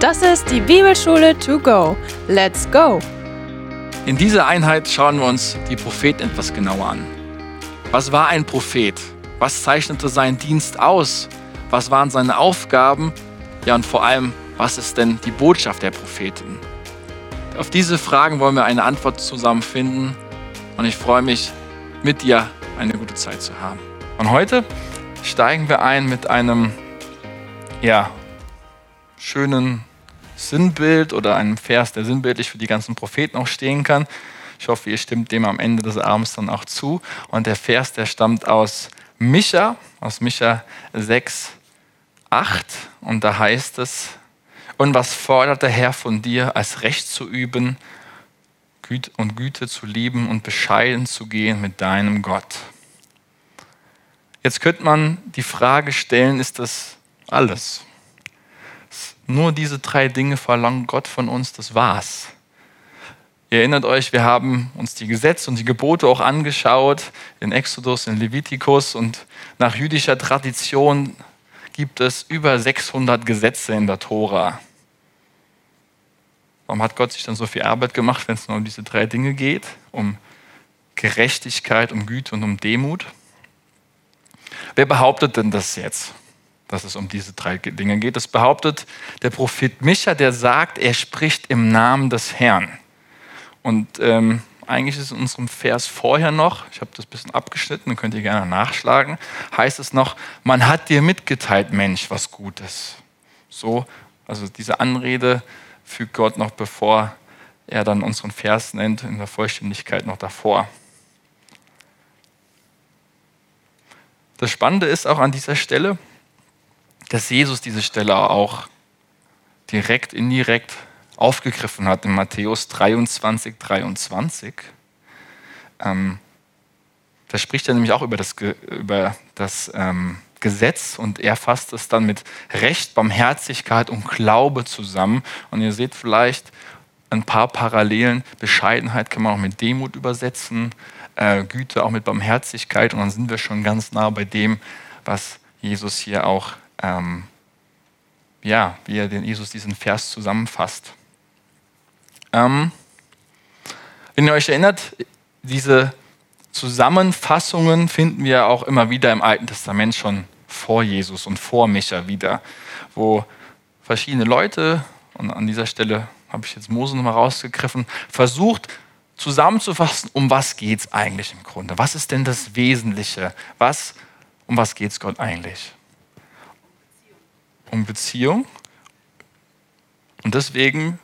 Das ist die Bibelschule to go. Let's go! In dieser Einheit schauen wir uns die Propheten etwas genauer an. Was war ein Prophet? Was zeichnete seinen Dienst aus? Was waren seine Aufgaben? Ja, und vor allem, was ist denn die Botschaft der Propheten? Auf diese Fragen wollen wir eine Antwort zusammen finden und ich freue mich, mit dir eine gute Zeit zu haben. Und heute steigen wir ein mit einem ja, schönen Sinnbild oder einem Vers, der sinnbildlich für die ganzen Propheten auch stehen kann. Ich hoffe, ihr stimmt dem am Ende des Abends dann auch zu. Und der Vers, der stammt aus Micha, aus Micha 6, 8. Und da heißt es, und was fordert der Herr von dir, als Recht zu üben und Güte zu lieben und bescheiden zu gehen mit deinem Gott? Jetzt könnte man die Frage stellen, ist das alles? Nur diese drei Dinge verlangt Gott von uns, das war's. Ihr erinnert euch, wir haben uns die Gesetze und die Gebote auch angeschaut in Exodus, in Levitikus und nach jüdischer Tradition gibt es über 600 Gesetze in der Tora. Warum hat Gott sich dann so viel Arbeit gemacht, wenn es nur um diese drei Dinge geht? Um Gerechtigkeit, um Güte und um Demut? Wer behauptet denn das jetzt? Dass es um diese drei Dinge geht. Das behauptet der Prophet Micha, der sagt, er spricht im Namen des Herrn. Und ähm, eigentlich ist in unserem Vers vorher noch, ich habe das ein bisschen abgeschnitten, könnt ihr gerne nachschlagen, heißt es noch, man hat dir mitgeteilt, Mensch, was Gutes. So, also diese Anrede fügt Gott noch, bevor er dann unseren Vers nennt, in der Vollständigkeit noch davor. Das Spannende ist auch an dieser Stelle, dass Jesus diese Stelle auch direkt, indirekt aufgegriffen hat in Matthäus 23, 23. Ähm, da spricht er nämlich auch über das, über das ähm, Gesetz und er fasst es dann mit Recht, Barmherzigkeit und Glaube zusammen. Und ihr seht vielleicht ein paar Parallelen. Bescheidenheit kann man auch mit Demut übersetzen, äh, Güte auch mit Barmherzigkeit. Und dann sind wir schon ganz nah bei dem, was Jesus hier auch ähm, ja, wie er den Jesus diesen Vers zusammenfasst. Ähm, wenn ihr euch erinnert, diese Zusammenfassungen finden wir auch immer wieder im Alten Testament schon vor Jesus und vor Micha wieder, wo verschiedene Leute, und an dieser Stelle habe ich jetzt Mose nochmal rausgegriffen, versucht zusammenzufassen, um was geht es eigentlich im Grunde? Was ist denn das Wesentliche? Was, um was geht es Gott eigentlich? Um Beziehung. Und deswegen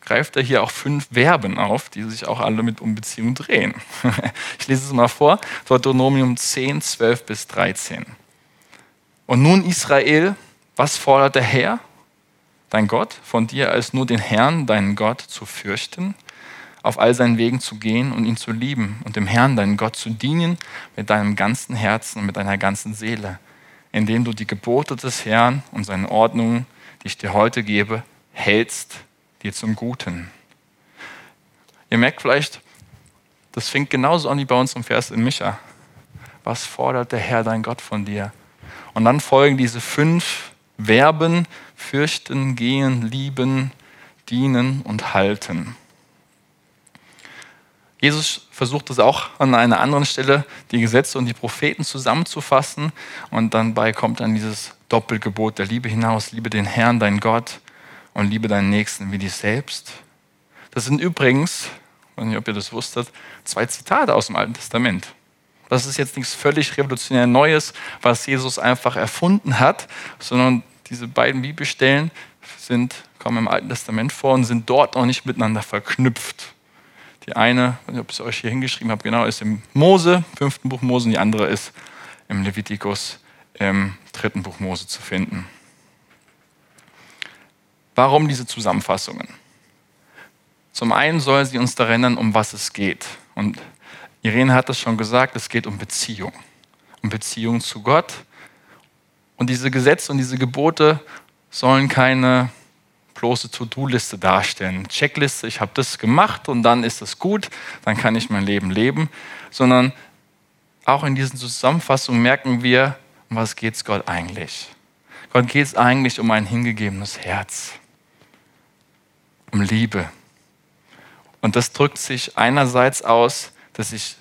greift er hier auch fünf Verben auf, die sich auch alle mit um Beziehung drehen. Ich lese es mal vor, Deuteronomium 10, 12 bis 13. Und nun Israel, was fordert der Herr, dein Gott, von dir als nur den Herrn, deinen Gott, zu fürchten, auf all seinen Wegen zu gehen und ihn zu lieben und dem Herrn, deinen Gott, zu dienen mit deinem ganzen Herzen und mit deiner ganzen Seele indem du die Gebote des Herrn und seine Ordnungen, die ich dir heute gebe, hältst dir zum Guten. Ihr merkt vielleicht, das fängt genauso an wie bei uns im Vers in Micha. Was fordert der Herr dein Gott von dir? Und dann folgen diese fünf Verben, fürchten, gehen, lieben, dienen und halten. Jesus versucht es auch an einer anderen Stelle, die Gesetze und die Propheten zusammenzufassen. Und dann bei kommt dann dieses Doppelgebot der Liebe hinaus. Liebe den Herrn, dein Gott, und liebe deinen Nächsten wie dich selbst. Das sind übrigens, ich weiß nicht, ob ihr das wusstet, zwei Zitate aus dem Alten Testament. Das ist jetzt nichts völlig revolutionär Neues, was Jesus einfach erfunden hat, sondern diese beiden Bibelstellen sind, kommen im Alten Testament vor und sind dort auch nicht miteinander verknüpft. Die eine, ich weiß nicht, ob ich es euch hier hingeschrieben habe, genau, ist im Mose, fünften Buch Mose, und die andere ist im Levitikus, im dritten Buch Mose zu finden. Warum diese Zusammenfassungen? Zum einen soll sie uns daran erinnern, um was es geht. Und Irene hat das schon gesagt, es geht um Beziehung. Um Beziehung zu Gott. Und diese Gesetze und diese Gebote sollen keine bloße To-Do-Liste darstellen. Checkliste, ich habe das gemacht und dann ist es gut, dann kann ich mein Leben leben, sondern auch in diesen Zusammenfassungen merken wir, um was geht es Gott eigentlich? Gott geht es eigentlich um ein hingegebenes Herz, um Liebe. Und das drückt sich einerseits aus, dass ich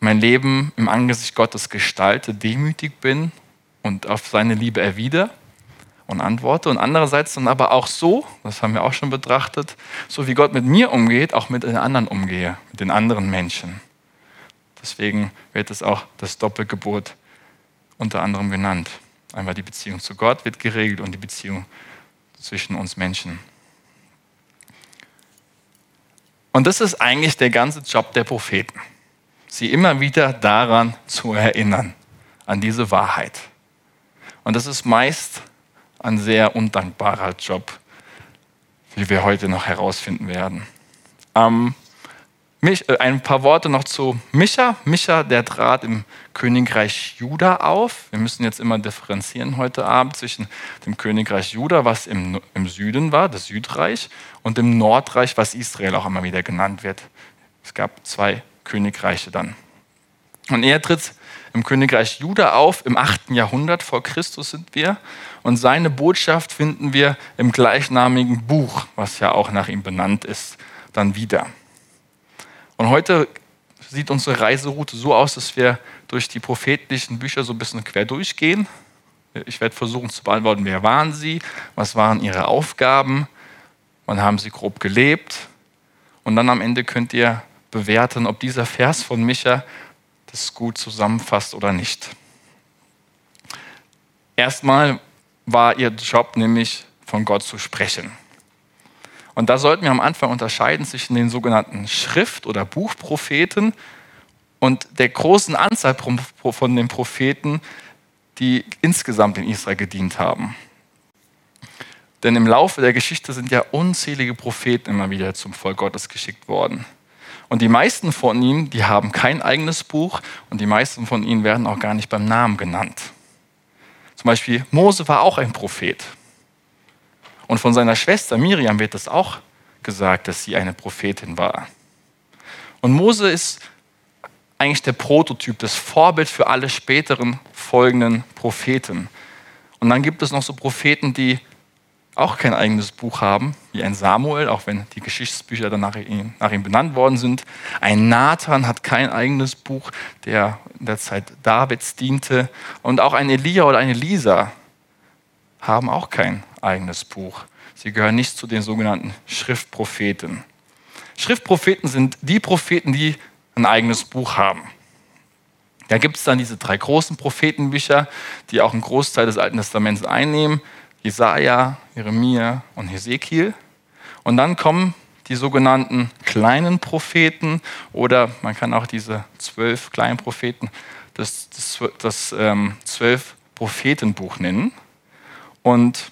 mein Leben im Angesicht Gottes gestalte, demütig bin und auf seine Liebe erwidere und antworte. Und andererseits dann aber auch so, das haben wir auch schon betrachtet, so wie Gott mit mir umgeht, auch mit den anderen umgehe, mit den anderen Menschen. Deswegen wird es auch das Doppelgebot unter anderem genannt. Einmal die Beziehung zu Gott wird geregelt und die Beziehung zwischen uns Menschen. Und das ist eigentlich der ganze Job der Propheten. Sie immer wieder daran zu erinnern, an diese Wahrheit. Und das ist meist ein sehr undankbarer Job, wie wir heute noch herausfinden werden. Ähm, mich, äh, ein paar Worte noch zu Micha. Micha, der trat im Königreich Juda auf. Wir müssen jetzt immer differenzieren heute Abend zwischen dem Königreich Juda, was im, im Süden war, das Südreich, und dem Nordreich, was Israel auch immer wieder genannt wird. Es gab zwei Königreiche dann. Und er tritt im Königreich Juda auf, im 8. Jahrhundert vor Christus sind wir. Und seine Botschaft finden wir im gleichnamigen Buch, was ja auch nach ihm benannt ist, dann wieder. Und heute sieht unsere Reiseroute so aus, dass wir durch die prophetlichen Bücher so ein bisschen quer durchgehen. Ich werde versuchen zu beantworten, wer waren sie, was waren ihre Aufgaben, wann haben sie grob gelebt. Und dann am Ende könnt ihr bewerten, ob dieser Vers von Micha das gut zusammenfasst oder nicht. Erstmal war ihr Job nämlich von Gott zu sprechen. Und da sollten wir am Anfang unterscheiden zwischen den sogenannten Schrift- oder Buchpropheten und der großen Anzahl von den Propheten, die insgesamt in Israel gedient haben. Denn im Laufe der Geschichte sind ja unzählige Propheten immer wieder zum Volk Gottes geschickt worden. Und die meisten von ihnen, die haben kein eigenes Buch und die meisten von ihnen werden auch gar nicht beim Namen genannt. Zum Beispiel Mose war auch ein Prophet. Und von seiner Schwester Miriam wird es auch gesagt, dass sie eine Prophetin war. Und Mose ist eigentlich der Prototyp, das Vorbild für alle späteren folgenden Propheten. Und dann gibt es noch so Propheten, die auch kein eigenes Buch haben, wie ein Samuel, auch wenn die Geschichtsbücher dann nach ihm, benannt worden sind. Ein Nathan hat kein eigenes Buch, der in der Zeit Davids diente. Und auch ein Elia oder eine Lisa haben auch kein eigenes Buch. Sie gehören nicht zu den sogenannten Schriftpropheten. Schriftpropheten sind die Propheten, die ein eigenes Buch haben. Da gibt es dann diese drei großen Prophetenbücher, die auch einen Großteil des Alten Testaments einnehmen. Jesaja, Jeremia und Hesekiel. Und dann kommen die sogenannten kleinen Propheten oder man kann auch diese zwölf kleinen Propheten das, das, das ähm, zwölf Prophetenbuch nennen. Und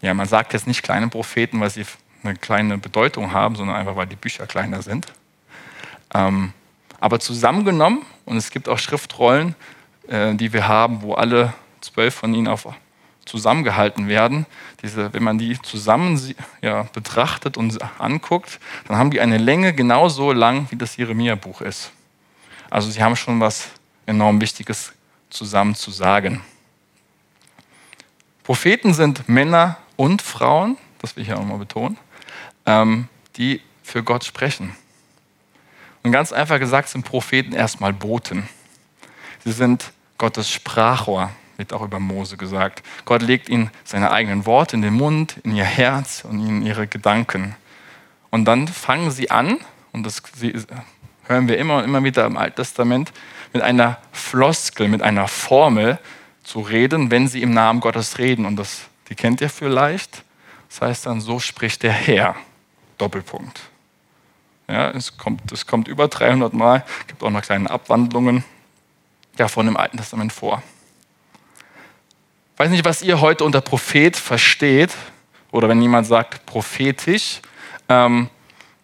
ja, man sagt jetzt nicht kleine Propheten, weil sie eine kleine Bedeutung haben, sondern einfach, weil die Bücher kleiner sind. Ähm, aber zusammengenommen, und es gibt auch Schriftrollen, äh, die wir haben, wo alle zwölf von ihnen auf zusammengehalten werden, diese, wenn man die zusammen ja, betrachtet und anguckt, dann haben die eine Länge genauso lang, wie das Jeremia-Buch ist. Also sie haben schon was enorm Wichtiges zusammen zu sagen. Propheten sind Männer und Frauen, das will ich ja auch mal betonen, ähm, die für Gott sprechen. Und ganz einfach gesagt sind Propheten erstmal Boten. Sie sind Gottes Sprachrohr wird auch über Mose gesagt. Gott legt ihnen seine eigenen Worte in den Mund, in ihr Herz und in ihre Gedanken. Und dann fangen sie an, und das hören wir immer und immer wieder im Alten Testament, mit einer Floskel, mit einer Formel zu reden, wenn sie im Namen Gottes reden. Und das, die kennt ihr vielleicht. Das heißt dann, so spricht der Herr. Doppelpunkt. Ja, es, kommt, es kommt über 300 Mal, gibt auch noch kleine Abwandlungen davon im Alten Testament vor weiß nicht, was ihr heute unter Prophet versteht oder wenn jemand sagt prophetisch. Ähm,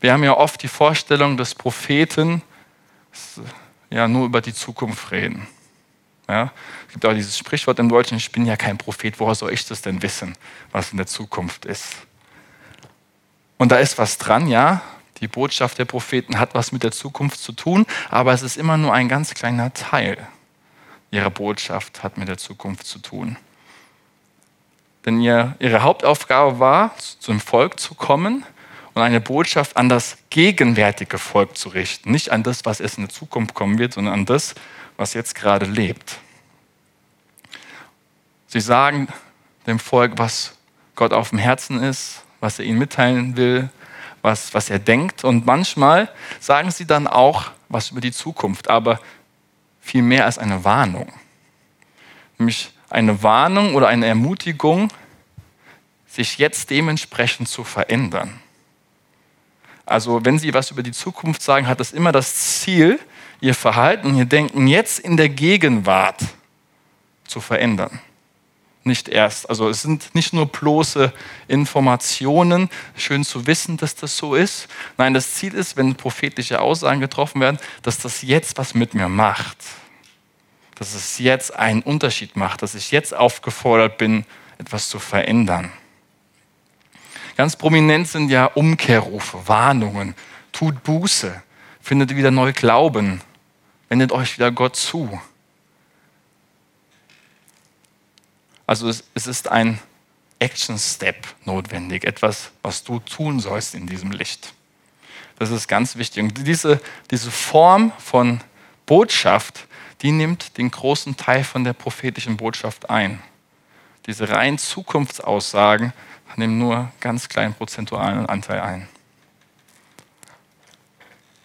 wir haben ja oft die Vorstellung, dass Propheten ja nur über die Zukunft reden. Ja? Es gibt auch dieses Sprichwort im Deutschen, ich bin ja kein Prophet, woher soll ich das denn wissen, was in der Zukunft ist? Und da ist was dran, ja. Die Botschaft der Propheten hat was mit der Zukunft zu tun, aber es ist immer nur ein ganz kleiner Teil ihrer Botschaft hat mit der Zukunft zu tun. Denn ihr, ihre Hauptaufgabe war, zum Volk zu kommen und eine Botschaft an das gegenwärtige Volk zu richten. Nicht an das, was es in der Zukunft kommen wird, sondern an das, was jetzt gerade lebt. Sie sagen dem Volk, was Gott auf dem Herzen ist, was er ihnen mitteilen will, was, was er denkt. Und manchmal sagen sie dann auch was über die Zukunft, aber viel mehr als eine Warnung. Nämlich eine Warnung oder eine Ermutigung, sich jetzt dementsprechend zu verändern. Also wenn Sie was über die Zukunft sagen, hat das immer das Ziel, Ihr Verhalten, Ihr Denken jetzt in der Gegenwart zu verändern. Nicht erst. Also es sind nicht nur bloße Informationen, schön zu wissen, dass das so ist. Nein, das Ziel ist, wenn prophetische Aussagen getroffen werden, dass das jetzt was mit mir macht. Dass es jetzt einen Unterschied macht, dass ich jetzt aufgefordert bin, etwas zu verändern. Ganz prominent sind ja Umkehrrufe, Warnungen. Tut Buße, findet wieder neu Glauben, wendet euch wieder Gott zu. Also es, es ist ein Action Step notwendig, etwas, was du tun sollst in diesem Licht. Das ist ganz wichtig. Und diese, diese Form von Botschaft, die nimmt den großen Teil von der prophetischen Botschaft ein. Diese rein Zukunftsaussagen nehmen nur ganz kleinen prozentualen Anteil ein.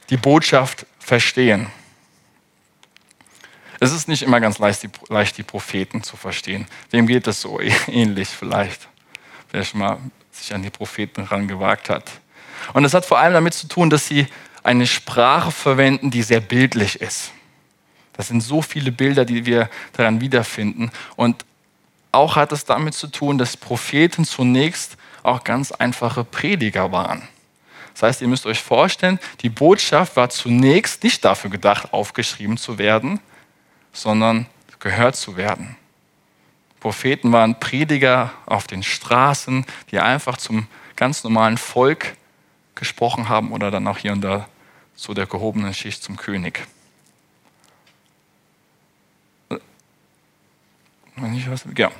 Die Botschaft verstehen. Es ist nicht immer ganz leicht, die, leicht, die Propheten zu verstehen. Wem geht es so ähnlich vielleicht? Wer schon mal sich an die Propheten rangewagt hat. Und es hat vor allem damit zu tun, dass sie eine Sprache verwenden, die sehr bildlich ist. Das sind so viele Bilder, die wir daran wiederfinden. Und auch hat es damit zu tun, dass Propheten zunächst auch ganz einfache Prediger waren. Das heißt, ihr müsst euch vorstellen, die Botschaft war zunächst nicht dafür gedacht, aufgeschrieben zu werden, sondern gehört zu werden. Propheten waren Prediger auf den Straßen, die einfach zum ganz normalen Volk gesprochen haben oder dann auch hier und da zu der gehobenen Schicht zum König. Ja.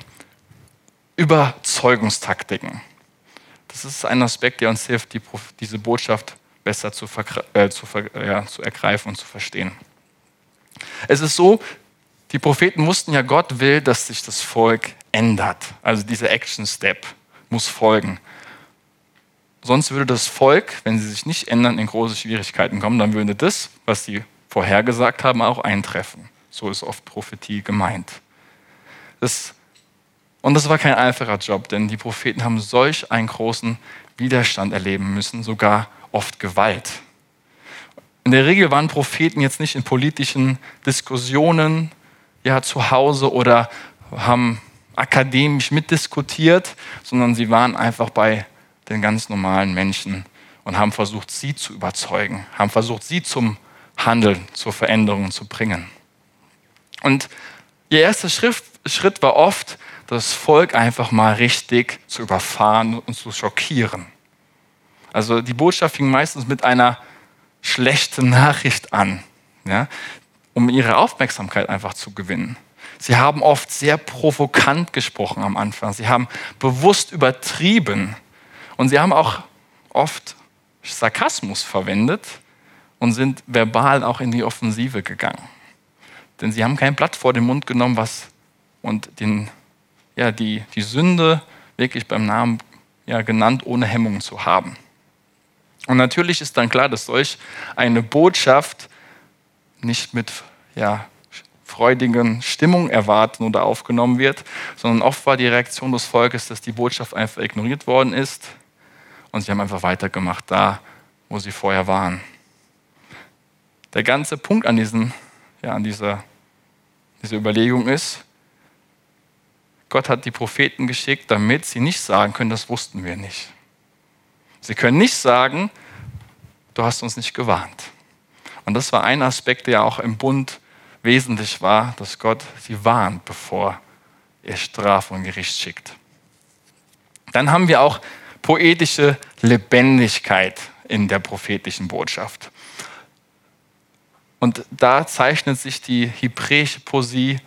Überzeugungstaktiken. Das ist ein Aspekt, der uns hilft, die, diese Botschaft besser zu, äh, zu, ja, zu ergreifen und zu verstehen. Es ist so, die Propheten wussten ja, Gott will, dass sich das Volk ändert. Also dieser Action Step muss folgen. Sonst würde das Volk, wenn sie sich nicht ändern, in große Schwierigkeiten kommen. Dann würde das, was sie vorhergesagt haben, auch eintreffen. So ist oft Prophetie gemeint. Das, und das war kein einfacher Job, denn die Propheten haben solch einen großen Widerstand erleben müssen, sogar oft Gewalt. In der Regel waren Propheten jetzt nicht in politischen Diskussionen ja, zu Hause oder haben akademisch mitdiskutiert, sondern sie waren einfach bei den ganz normalen Menschen und haben versucht, sie zu überzeugen, haben versucht, sie zum Handeln, zur Veränderung zu bringen. Und ihr erster Schrift, Schritt war oft, das Volk einfach mal richtig zu überfahren und zu schockieren. Also die Botschaft fing meistens mit einer schlechten Nachricht an, ja, um ihre Aufmerksamkeit einfach zu gewinnen. Sie haben oft sehr provokant gesprochen am Anfang. Sie haben bewusst übertrieben. Und sie haben auch oft Sarkasmus verwendet und sind verbal auch in die Offensive gegangen. Denn sie haben kein Blatt vor den Mund genommen was, und den, ja, die, die Sünde wirklich beim Namen ja, genannt, ohne Hemmungen zu haben. Und natürlich ist dann klar, dass solch eine Botschaft nicht mit ja, freudigen Stimmung erwarten oder aufgenommen wird, sondern oft war die Reaktion des Volkes, dass die Botschaft einfach ignoriert worden ist und sie haben einfach weitergemacht da, wo sie vorher waren. Der ganze Punkt an, diesen, ja, an dieser, dieser Überlegung ist, Gott hat die Propheten geschickt, damit sie nicht sagen können, das wussten wir nicht. Sie können nicht sagen, du hast uns nicht gewarnt. Und das war ein Aspekt, der auch im Bund wesentlich war, dass Gott sie warnt, bevor er Strafe und Gericht schickt. Dann haben wir auch poetische Lebendigkeit in der prophetischen Botschaft. Und da zeichnet sich die hebräische Poesie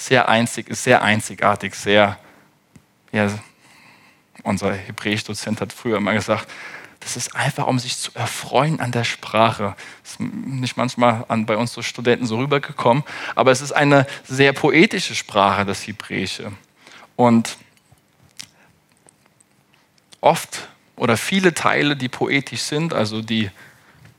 sehr einzig, sehr einzigartig, sehr ja, unser Hebräisch-Dozent hat früher immer gesagt, das ist einfach, um sich zu erfreuen an der Sprache. Das ist nicht manchmal an, bei uns so Studenten so rübergekommen, aber es ist eine sehr poetische Sprache, das Hebräische. Und oft oder viele Teile, die poetisch sind, also die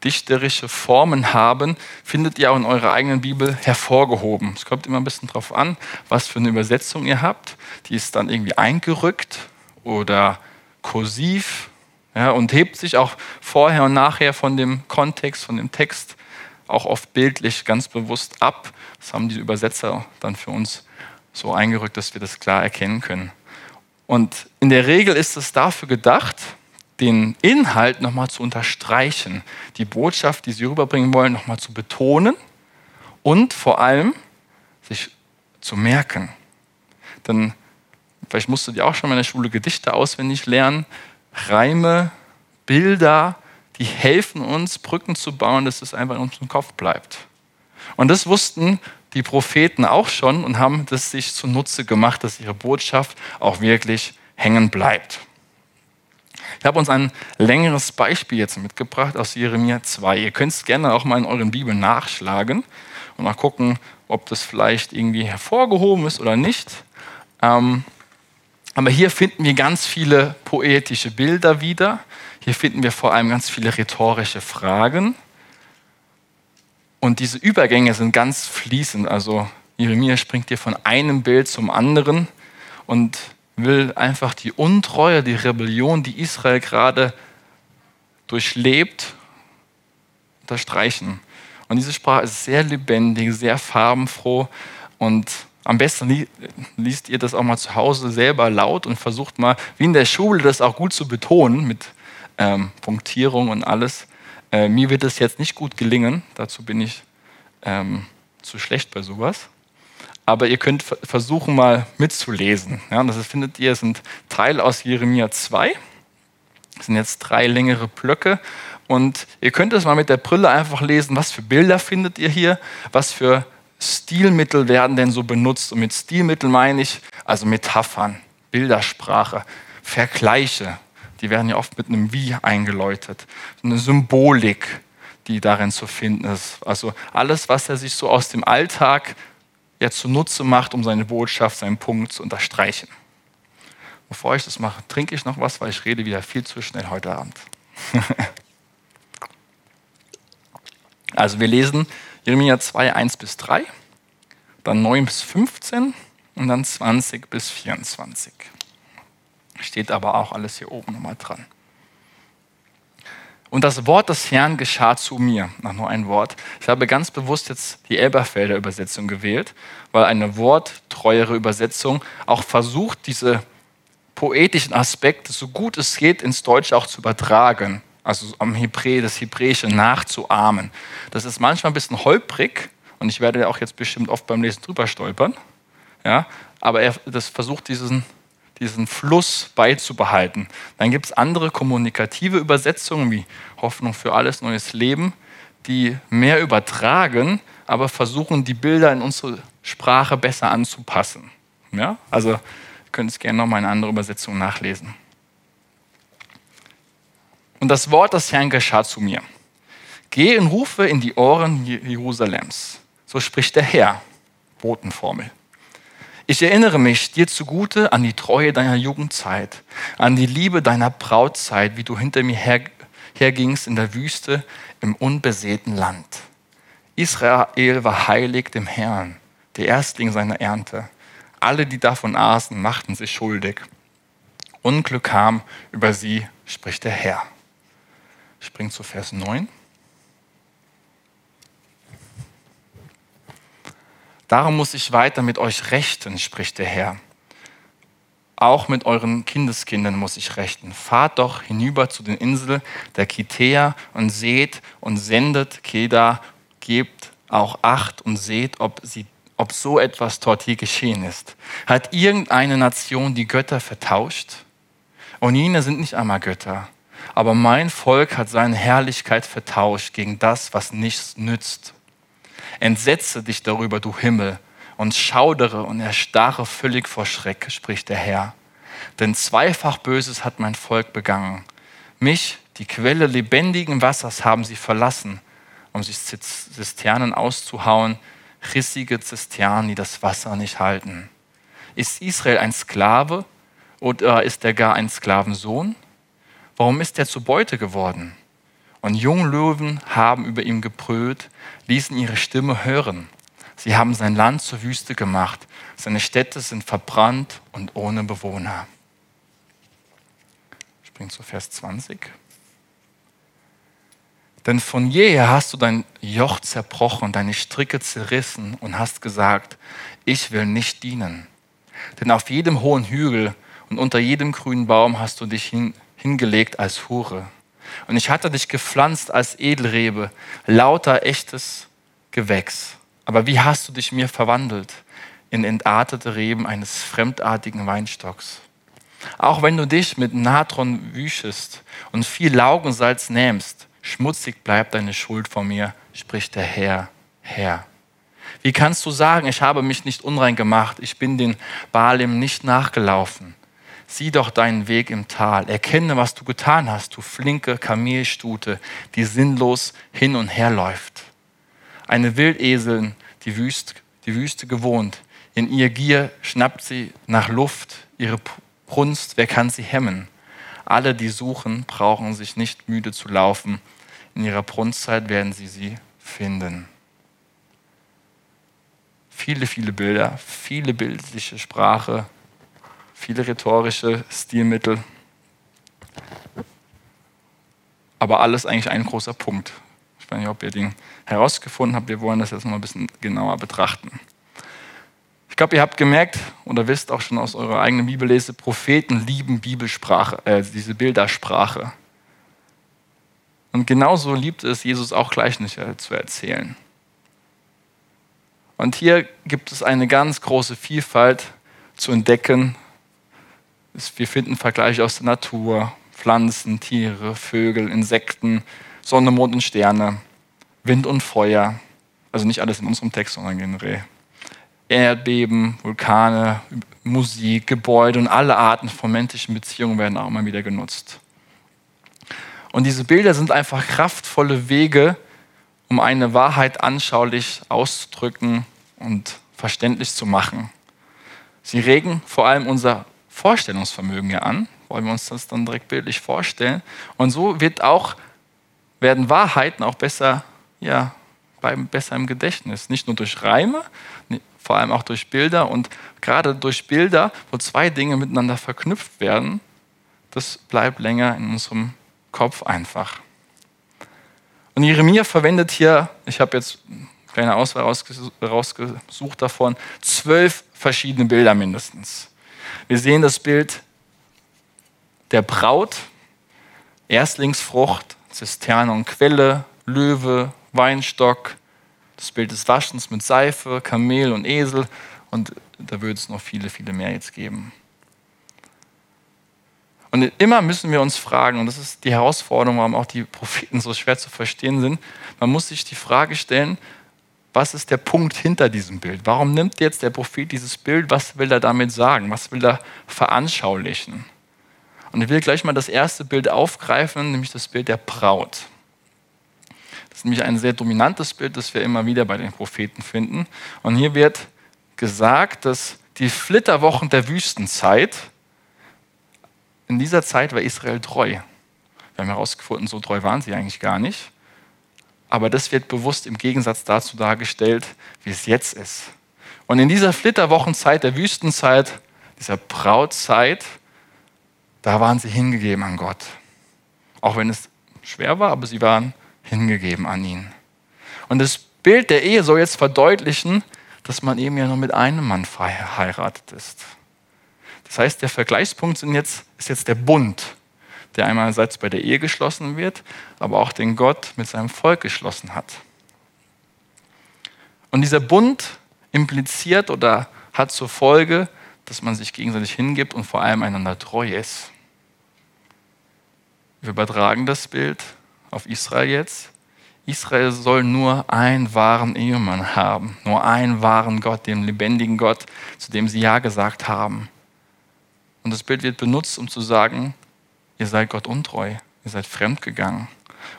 dichterische Formen haben, findet ihr auch in eurer eigenen Bibel hervorgehoben. Es kommt immer ein bisschen darauf an, was für eine Übersetzung ihr habt. Die ist dann irgendwie eingerückt oder kursiv ja, und hebt sich auch vorher und nachher von dem Kontext, von dem Text auch oft bildlich ganz bewusst ab. Das haben die Übersetzer dann für uns so eingerückt, dass wir das klar erkennen können. Und in der Regel ist es dafür gedacht, den Inhalt nochmal zu unterstreichen, die Botschaft, die sie rüberbringen wollen, nochmal zu betonen und vor allem sich zu merken. Denn vielleicht musst du dir auch schon mal in der Schule Gedichte auswendig lernen. Reime, Bilder, die helfen uns, Brücken zu bauen, dass es einfach in unserem Kopf bleibt. Und das wussten die Propheten auch schon und haben das sich zunutze gemacht, dass ihre Botschaft auch wirklich hängen bleibt. Ich habe uns ein längeres Beispiel jetzt mitgebracht aus Jeremia 2. Ihr könnt es gerne auch mal in euren Bibeln nachschlagen und mal gucken, ob das vielleicht irgendwie hervorgehoben ist oder nicht. Ähm, aber hier finden wir ganz viele poetische Bilder wieder. Hier finden wir vor allem ganz viele rhetorische Fragen. Und diese Übergänge sind ganz fließend. Also Jeremia springt hier von einem Bild zum anderen und will einfach die Untreue, die Rebellion, die Israel gerade durchlebt, unterstreichen. Und diese Sprache ist sehr lebendig, sehr farbenfroh und am besten liest ihr das auch mal zu Hause selber laut und versucht mal, wie in der Schule, das auch gut zu betonen mit ähm, Punktierung und alles. Äh, mir wird es jetzt nicht gut gelingen, dazu bin ich ähm, zu schlecht bei sowas. Aber ihr könnt versuchen mal mitzulesen. Ja, das findet ihr, sind Teile aus Jeremia 2. Das sind jetzt drei längere Blöcke. Und ihr könnt es mal mit der Brille einfach lesen, was für Bilder findet ihr hier, was für Stilmittel werden denn so benutzt? Und mit Stilmittel meine ich also Metaphern, Bildersprache, Vergleiche. Die werden ja oft mit einem Wie eingeläutet. Eine Symbolik, die darin zu finden ist. Also alles, was er sich so aus dem Alltag jetzt zunutze macht, um seine Botschaft, seinen Punkt zu unterstreichen. Bevor ich das mache, trinke ich noch was, weil ich rede wieder viel zu schnell heute Abend. also wir lesen Jeremia 2, 1 bis 3, dann 9 bis 15 und dann 20 bis 24. Steht aber auch alles hier oben nochmal dran. Und das Wort des Herrn geschah zu mir. Noch nur ein Wort. Ich habe ganz bewusst jetzt die Elberfelder Übersetzung gewählt, weil eine worttreuere Übersetzung auch versucht, diese poetischen Aspekte, so gut es geht, ins Deutsche auch zu übertragen also am Hebräer, das Hebräische nachzuahmen. Das ist manchmal ein bisschen holprig und ich werde auch jetzt bestimmt oft beim Lesen drüber stolpern. Ja, aber er das versucht diesen, diesen Fluss beizubehalten. Dann gibt es andere kommunikative Übersetzungen wie Hoffnung für alles, neues Leben, die mehr übertragen, aber versuchen, die Bilder in unsere Sprache besser anzupassen. Ja? Also könnt es gerne nochmal in einer anderen Übersetzung nachlesen. Und das Wort des Herrn geschah zu mir. Geh und rufe in die Ohren Jerusalems. So spricht der Herr. Botenformel. Ich erinnere mich dir zugute an die Treue deiner Jugendzeit, an die Liebe deiner Brautzeit, wie du hinter mir her, hergingst in der Wüste im unbesäten Land. Israel war heilig dem Herrn, der Erstling seiner Ernte. Alle, die davon aßen, machten sich schuldig. Unglück kam über sie, spricht der Herr. Springt zu Vers 9. Darum muss ich weiter mit euch rechten, spricht der Herr. Auch mit euren Kindeskindern muss ich rechten. Fahrt doch hinüber zu den Inseln der Kitäer und seht und sendet Keda, gebt auch Acht und seht, ob, sie, ob so etwas dort hier geschehen ist. Hat irgendeine Nation die Götter vertauscht? Und jene sind nicht einmal Götter aber mein Volk hat seine Herrlichkeit vertauscht gegen das, was nichts nützt. Entsetze dich darüber, du Himmel, und schaudere und erstarre völlig vor Schreck, spricht der Herr. denn zweifach Böses hat mein Volk begangen. Mich, die Quelle lebendigen Wassers, haben sie verlassen, um sich Zisternen auszuhauen, rissige Zisternen, die das Wasser nicht halten. Ist Israel ein Sklave oder ist er gar ein Sklavensohn? Warum ist er zu Beute geworden? Und Junglöwen haben über ihm gebrüllt, ließen ihre Stimme hören. Sie haben sein Land zur Wüste gemacht. Seine Städte sind verbrannt und ohne Bewohner. Springt zu Vers 20. Denn von jeher hast du dein Joch zerbrochen, deine Stricke zerrissen und hast gesagt, ich will nicht dienen. Denn auf jedem hohen Hügel und unter jedem grünen Baum hast du dich hin, hingelegt als Hure. Und ich hatte dich gepflanzt als Edelrebe, lauter echtes Gewächs. Aber wie hast du dich mir verwandelt in entartete Reben eines fremdartigen Weinstocks? Auch wenn du dich mit Natron wüschest und viel Laugensalz nähmst, Schmutzig bleibt deine Schuld vor mir, spricht der Herr, Herr. Wie kannst du sagen, ich habe mich nicht unrein gemacht, ich bin den Baalim nicht nachgelaufen? Sieh doch deinen Weg im Tal, erkenne, was du getan hast, du flinke Kamelstute, die sinnlos hin und her läuft. Eine Wildeseln, die, Wüst, die Wüste gewohnt, in ihr Gier schnappt sie nach Luft, ihre Brunst, wer kann sie hemmen? Alle, die suchen, brauchen sich nicht müde zu laufen. In ihrer Brunstzeit werden sie sie finden. Viele, viele Bilder, viele bildliche Sprache, viele rhetorische Stilmittel. Aber alles eigentlich ein großer Punkt. Ich weiß nicht, ob ihr den herausgefunden habt. Wir wollen das jetzt noch ein bisschen genauer betrachten. Ich glaube, ihr habt gemerkt oder wisst auch schon aus eurer eigenen Bibellese, Propheten lieben Bibelsprache, äh, diese Bildersprache. Und genauso liebt es Jesus auch Gleichnisse zu erzählen. Und hier gibt es eine ganz große Vielfalt zu entdecken. Wir finden Vergleiche aus der Natur, Pflanzen, Tiere, Vögel, Insekten, Sonne, Mond und Sterne, Wind und Feuer. Also nicht alles in unserem Text, sondern generell. Erdbeben, Vulkane, Musik, Gebäude und alle Arten von menschlichen Beziehungen werden auch immer wieder genutzt. Und diese Bilder sind einfach kraftvolle Wege, um eine Wahrheit anschaulich auszudrücken und verständlich zu machen. Sie regen vor allem unser Vorstellungsvermögen ja an, wollen wir uns das dann direkt bildlich vorstellen. Und so wird auch, werden Wahrheiten auch besser, ja, bleiben besser im Gedächtnis. Nicht nur durch Reime, vor allem auch durch Bilder. Und gerade durch Bilder, wo zwei Dinge miteinander verknüpft werden, das bleibt länger in unserem Kopf einfach. Und Jeremia verwendet hier, ich habe jetzt eine kleine Auswahl rausgesucht davon, zwölf verschiedene Bilder mindestens. Wir sehen das Bild der Braut, Erstlingsfrucht, Zisterne und Quelle, Löwe, Weinstock, das Bild des Waschens mit Seife, Kamel und Esel und da würde es noch viele, viele mehr jetzt geben. Und immer müssen wir uns fragen, und das ist die Herausforderung, warum auch die Propheten so schwer zu verstehen sind, man muss sich die Frage stellen, was ist der Punkt hinter diesem Bild? Warum nimmt jetzt der Prophet dieses Bild? Was will er damit sagen? Was will er veranschaulichen? Und ich will gleich mal das erste Bild aufgreifen, nämlich das Bild der Braut. Das ist nämlich ein sehr dominantes Bild, das wir immer wieder bei den Propheten finden. Und hier wird gesagt, dass die Flitterwochen der Wüstenzeit, in dieser Zeit war Israel treu. Wir haben herausgefunden, so treu waren sie eigentlich gar nicht. Aber das wird bewusst im Gegensatz dazu dargestellt, wie es jetzt ist. Und in dieser Flitterwochenzeit, der Wüstenzeit, dieser Brautzeit, da waren sie hingegeben an Gott. Auch wenn es schwer war, aber sie waren hingegeben an ihn. Und das Bild der Ehe soll jetzt verdeutlichen, dass man eben ja nur mit einem Mann verheiratet ist. Das heißt, der Vergleichspunkt jetzt, ist jetzt der Bund, der einerseits bei der Ehe geschlossen wird, aber auch den Gott mit seinem Volk geschlossen hat. Und dieser Bund impliziert oder hat zur Folge, dass man sich gegenseitig hingibt und vor allem einander treu ist. Wir übertragen das Bild auf Israel jetzt. Israel soll nur einen wahren Ehemann haben, nur einen wahren Gott, den lebendigen Gott, zu dem sie Ja gesagt haben. Und das Bild wird benutzt, um zu sagen, ihr seid Gott untreu, ihr seid fremdgegangen.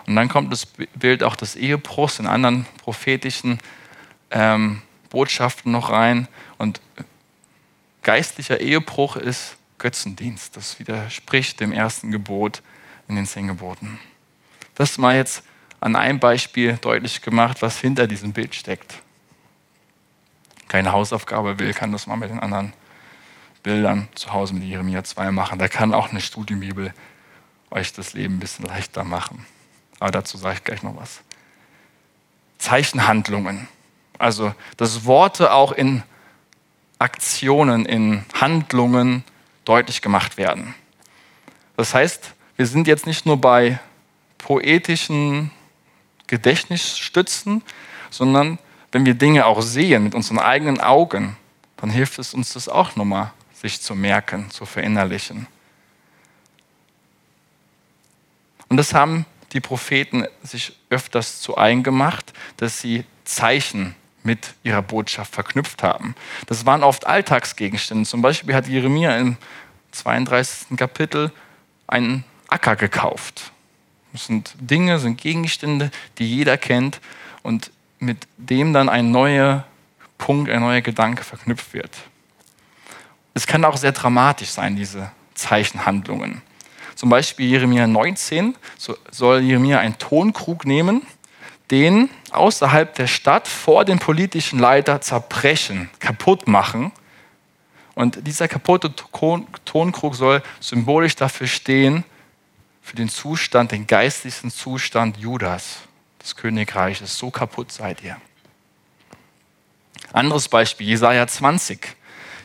Und dann kommt das Bild auch des Ehebruchs in anderen prophetischen ähm, Botschaften noch rein. Und geistlicher Ehebruch ist Götzendienst. Das widerspricht dem ersten Gebot in den zehn Geboten. Das mal jetzt an einem Beispiel deutlich gemacht, was hinter diesem Bild steckt. Keine Hausaufgabe will, kann das mal mit den anderen Bildern zu Hause mit Jeremia 2 machen. Da kann auch eine Studienbibel euch das Leben ein bisschen leichter machen. Aber dazu sage ich gleich noch was. Zeichenhandlungen. Also, dass Worte auch in Aktionen, in Handlungen deutlich gemacht werden. Das heißt, wir sind jetzt nicht nur bei poetischen Gedächtnisstützen, sondern wenn wir Dinge auch sehen mit unseren eigenen Augen, dann hilft es uns das auch nochmal, sich zu merken, zu verinnerlichen. Und das haben die Propheten sich öfters zu eigen gemacht, dass sie Zeichen mit ihrer Botschaft verknüpft haben. Das waren oft Alltagsgegenstände. Zum Beispiel hat Jeremia im 32. Kapitel einen Acker gekauft. Das sind Dinge, sind Gegenstände, die jeder kennt und mit dem dann ein neuer Punkt, ein neuer Gedanke verknüpft wird. Es kann auch sehr dramatisch sein, diese Zeichenhandlungen. Zum Beispiel Jeremia 19 soll Jeremia einen Tonkrug nehmen, den außerhalb der Stadt vor dem politischen Leiter zerbrechen, kaputt machen. Und dieser kaputte Tonkrug soll symbolisch dafür stehen, für den Zustand, den geistlichen Zustand Judas, des Königreiches. So kaputt seid ihr. Anderes Beispiel, Jesaja 20.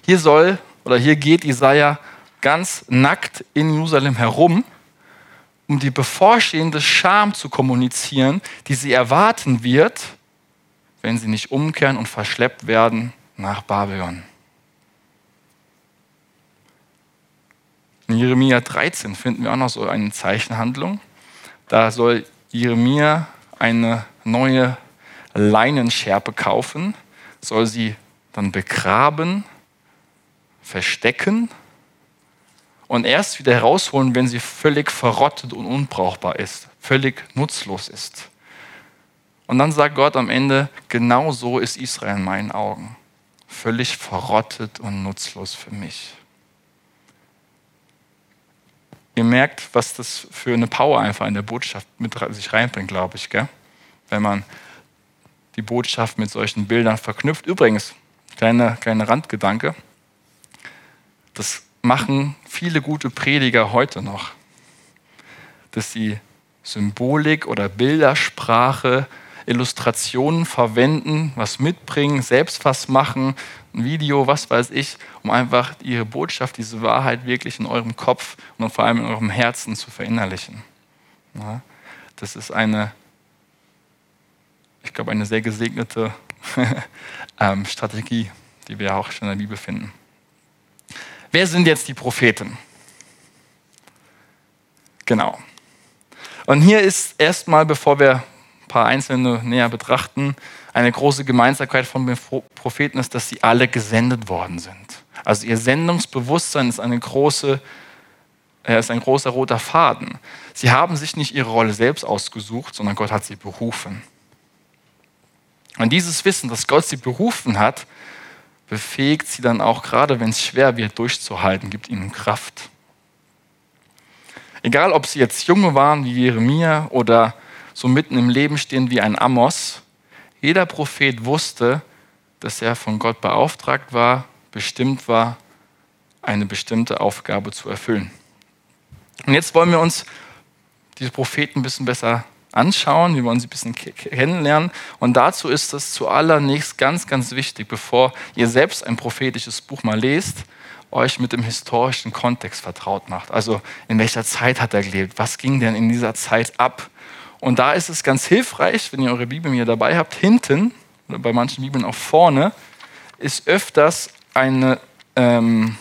Hier soll oder hier geht Jesaja ganz nackt in Jerusalem herum, um die bevorstehende Scham zu kommunizieren, die sie erwarten wird, wenn sie nicht umkehren und verschleppt werden nach Babylon. In Jeremia 13 finden wir auch noch so eine Zeichenhandlung. Da soll Jeremia eine neue Leinenschärpe kaufen, soll sie dann begraben, verstecken und erst wieder herausholen, wenn sie völlig verrottet und unbrauchbar ist, völlig nutzlos ist. Und dann sagt Gott am Ende, genau so ist Israel in meinen Augen. Völlig verrottet und nutzlos für mich. Ihr merkt, was das für eine Power einfach in der Botschaft mit sich reinbringt, glaube ich, gell? wenn man die Botschaft mit solchen Bildern verknüpft. Übrigens, kleiner kleine Randgedanke, das machen viele gute Prediger heute noch, dass sie Symbolik oder Bildersprache, Illustrationen verwenden, was mitbringen, selbst was machen, ein Video, was weiß ich, um einfach ihre Botschaft, diese Wahrheit wirklich in eurem Kopf und vor allem in eurem Herzen zu verinnerlichen. Ja, das ist eine, ich glaube, eine sehr gesegnete ähm, Strategie, die wir auch schon in der Bibel finden. Wer sind jetzt die Propheten? Genau. Und hier ist erstmal, bevor wir ein paar einzelne näher betrachten, eine große Gemeinsamkeit von den Propheten ist, dass sie alle gesendet worden sind. Also ihr Sendungsbewusstsein ist, eine große, äh, ist ein großer roter Faden. Sie haben sich nicht ihre Rolle selbst ausgesucht, sondern Gott hat sie berufen. Und dieses Wissen, dass Gott sie berufen hat, befähigt sie dann auch, gerade wenn es schwer wird, durchzuhalten, gibt ihnen Kraft. Egal, ob sie jetzt Junge waren wie Jeremia oder so mitten im Leben stehen wie ein Amos, jeder Prophet wusste, dass er von Gott beauftragt war, bestimmt war, eine bestimmte Aufgabe zu erfüllen. Und jetzt wollen wir uns diese Propheten ein bisschen besser anschauen, wir wollen sie ein bisschen kennenlernen. Und dazu ist es zuallererst ganz, ganz wichtig, bevor ihr selbst ein prophetisches Buch mal lest, euch mit dem historischen Kontext vertraut macht. Also in welcher Zeit hat er gelebt? Was ging denn in dieser Zeit ab? Und da ist es ganz hilfreich, wenn ihr eure Bibel mir dabei habt, hinten oder bei manchen Bibeln auch vorne, ist öfters eine, ähm,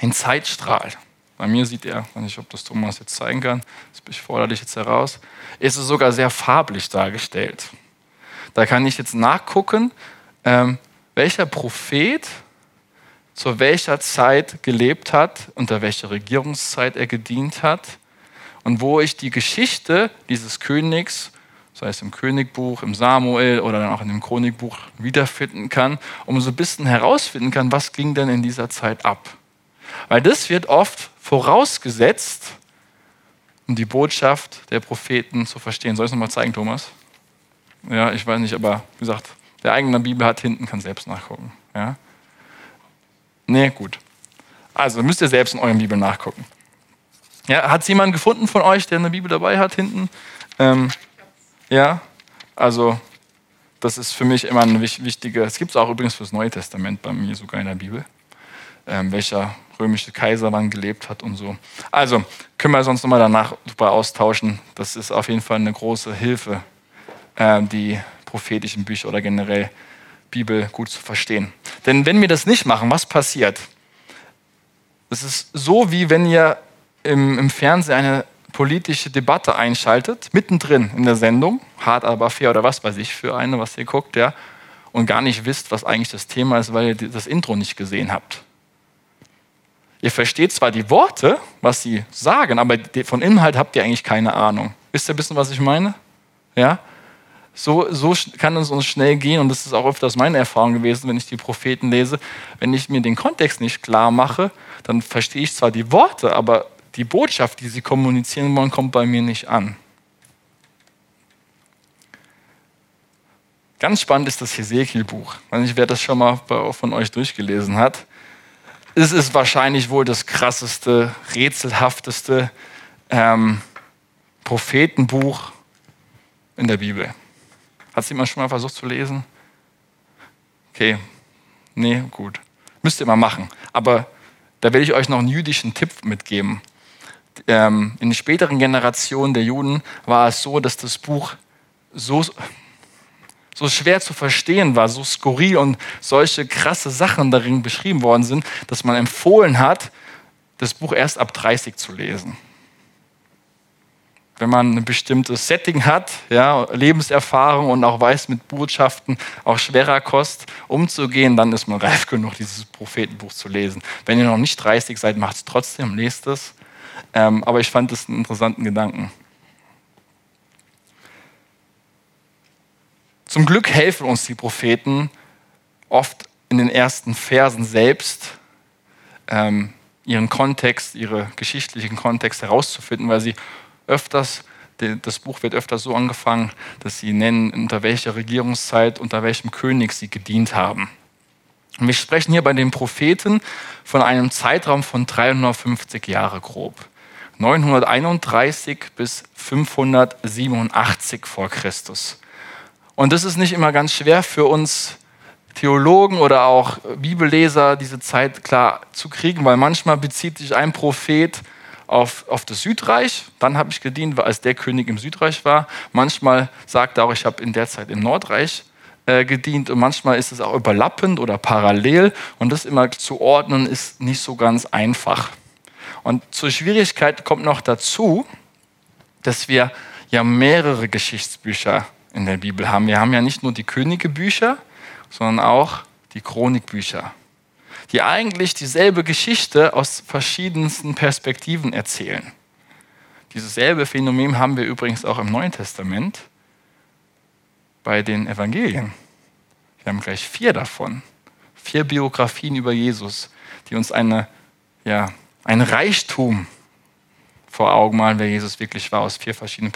ein Zeitstrahl. Bei mir sieht er, ich weiß nicht, ob das Thomas jetzt zeigen kann, ich fordere dich jetzt heraus, ist es sogar sehr farblich dargestellt. Da kann ich jetzt nachgucken, ähm, welcher Prophet zu welcher Zeit gelebt hat, unter welcher Regierungszeit er gedient hat und wo ich die Geschichte dieses Königs, sei es im Königbuch, im Samuel oder dann auch in dem Chronikbuch wiederfinden kann, um so ein bisschen herausfinden kann, was ging denn in dieser Zeit ab. Weil das wird oft vorausgesetzt, um die Botschaft der Propheten zu verstehen. Soll ich es nochmal zeigen, Thomas? Ja, ich weiß nicht, aber wie gesagt, der eigene Bibel hat hinten, kann selbst nachgucken. Ja? Nee, gut. Also müsst ihr selbst in euren Bibel nachgucken. Ja, hat es jemand gefunden von euch, der eine Bibel dabei hat hinten? Ähm, ja, also das ist für mich immer eine wichtige, es gibt es auch übrigens fürs Neue Testament bei mir sogar in der Bibel, ähm, welcher römische Kaiser wann gelebt hat und so. Also können wir sonst nochmal danach super austauschen. Das ist auf jeden Fall eine große Hilfe, äh, die prophetischen Bücher oder generell Bibel gut zu verstehen. Denn wenn wir das nicht machen, was passiert? Es ist so, wie wenn ihr im, im Fernsehen eine politische Debatte einschaltet, mittendrin in der Sendung, hart aber fair oder was weiß ich für eine, was ihr guckt, ja, und gar nicht wisst, was eigentlich das Thema ist, weil ihr das Intro nicht gesehen habt. Ihr versteht zwar die Worte, was sie sagen, aber von Inhalt habt ihr eigentlich keine Ahnung. Wisst ihr ein bisschen, was ich meine? Ja? So, so kann es uns schnell gehen und das ist auch öfters meine Erfahrung gewesen, wenn ich die Propheten lese. Wenn ich mir den Kontext nicht klar mache, dann verstehe ich zwar die Worte, aber die Botschaft, die sie kommunizieren wollen, kommt bei mir nicht an. Ganz spannend ist das Hesekiel-Buch. Ich wer das schon mal von euch durchgelesen hat. Es ist wahrscheinlich wohl das krasseste, rätselhafteste ähm, Prophetenbuch in der Bibel. Hat es jemand schon mal versucht zu lesen? Okay, nee, gut. Müsst ihr mal machen. Aber da will ich euch noch einen jüdischen Tipp mitgeben. Ähm, in den späteren Generationen der Juden war es so, dass das Buch so, so schwer zu verstehen war, so skurril und solche krasse Sachen darin beschrieben worden sind, dass man empfohlen hat, das Buch erst ab 30 zu lesen wenn man ein bestimmtes Setting hat, ja, Lebenserfahrung und auch weiß, mit Botschaften auch schwerer Kost umzugehen, dann ist man reif genug, dieses Prophetenbuch zu lesen. Wenn ihr noch nicht 30 seid, macht es trotzdem, lest es. Ähm, aber ich fand es einen interessanten Gedanken. Zum Glück helfen uns die Propheten oft in den ersten Versen selbst, ähm, ihren Kontext, ihre geschichtlichen Kontext herauszufinden, weil sie öfters, das Buch wird öfters so angefangen, dass sie nennen, unter welcher Regierungszeit, unter welchem König sie gedient haben. Und wir sprechen hier bei den Propheten von einem Zeitraum von 350 Jahre grob. 931 bis 587 vor Christus. Und das ist nicht immer ganz schwer für uns Theologen oder auch Bibelleser, diese Zeit klar zu kriegen, weil manchmal bezieht sich ein Prophet auf, auf das Südreich. Dann habe ich gedient, als der König im Südreich war. Manchmal sagt er auch, ich habe in der Zeit im Nordreich äh, gedient und manchmal ist es auch überlappend oder parallel und das immer zu ordnen ist nicht so ganz einfach. Und zur Schwierigkeit kommt noch dazu, dass wir ja mehrere Geschichtsbücher in der Bibel haben. Wir haben ja nicht nur die Königebücher, sondern auch die Chronikbücher die eigentlich dieselbe Geschichte aus verschiedensten Perspektiven erzählen. Dieses selbe Phänomen haben wir übrigens auch im Neuen Testament bei den Evangelien. Wir haben gleich vier davon. Vier Biografien über Jesus, die uns eine, ja, ein Reichtum vor Augen malen, wer Jesus wirklich war, aus vier verschiedenen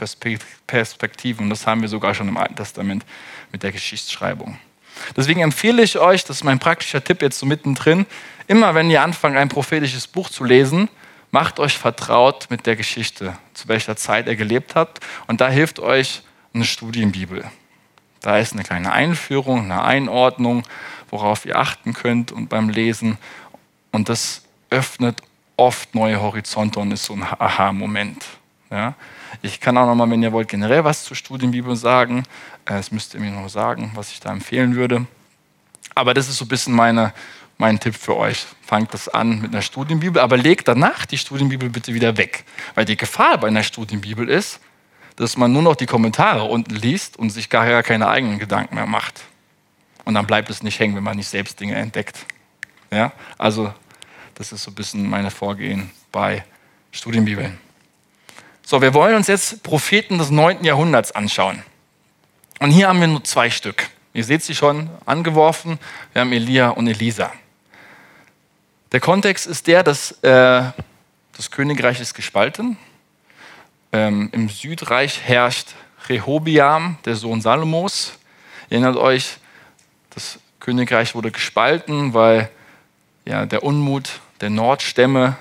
Perspektiven. Und das haben wir sogar schon im Alten Testament mit der Geschichtsschreibung. Deswegen empfehle ich euch, das ist mein praktischer Tipp jetzt so mittendrin, immer wenn ihr anfangt, ein prophetisches Buch zu lesen, macht euch vertraut mit der Geschichte, zu welcher Zeit er gelebt hat. Und da hilft euch eine Studienbibel. Da ist eine kleine Einführung, eine Einordnung, worauf ihr achten könnt und beim Lesen. Und das öffnet oft neue Horizonte und ist so ein Aha-Moment. Ja? Ich kann auch noch mal, wenn ihr wollt, generell was zur Studienbibel sagen. Äh, müsst ihr mir noch sagen, was ich da empfehlen würde. Aber das ist so ein bisschen meine, mein Tipp für euch. Fangt das an mit einer Studienbibel, aber legt danach die Studienbibel bitte wieder weg. Weil die Gefahr bei einer Studienbibel ist, dass man nur noch die Kommentare unten liest und sich gar keine eigenen Gedanken mehr macht. Und dann bleibt es nicht hängen, wenn man nicht selbst Dinge entdeckt. Ja? Also, das ist so ein bisschen meine Vorgehen bei Studienbibeln. So, wir wollen uns jetzt Propheten des 9. Jahrhunderts anschauen. Und hier haben wir nur zwei Stück. Ihr seht sie schon angeworfen. Wir haben Elia und Elisa. Der Kontext ist der, dass äh, das Königreich ist gespalten. Ähm, Im Südreich herrscht Rehobiam, der Sohn Salomos. Ihr erinnert euch, das Königreich wurde gespalten, weil ja, der Unmut der Nordstämme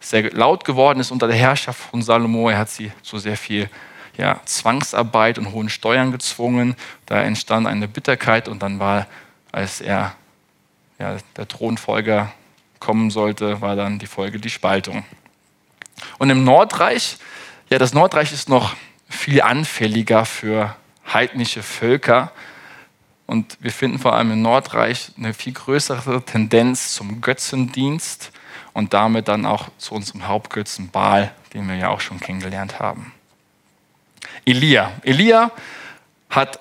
sehr laut geworden ist unter der Herrschaft von Salomo. Er hat sie zu sehr viel ja, Zwangsarbeit und hohen Steuern gezwungen. Da entstand eine Bitterkeit und dann war, als er ja, der Thronfolger kommen sollte, war dann die Folge die Spaltung. Und im Nordreich, ja, das Nordreich ist noch viel anfälliger für heidnische Völker. Und wir finden vor allem im Nordreich eine viel größere Tendenz zum Götzendienst und damit dann auch zu unserem Hauptgötzen Baal, den wir ja auch schon kennengelernt haben. Elia. Elia hat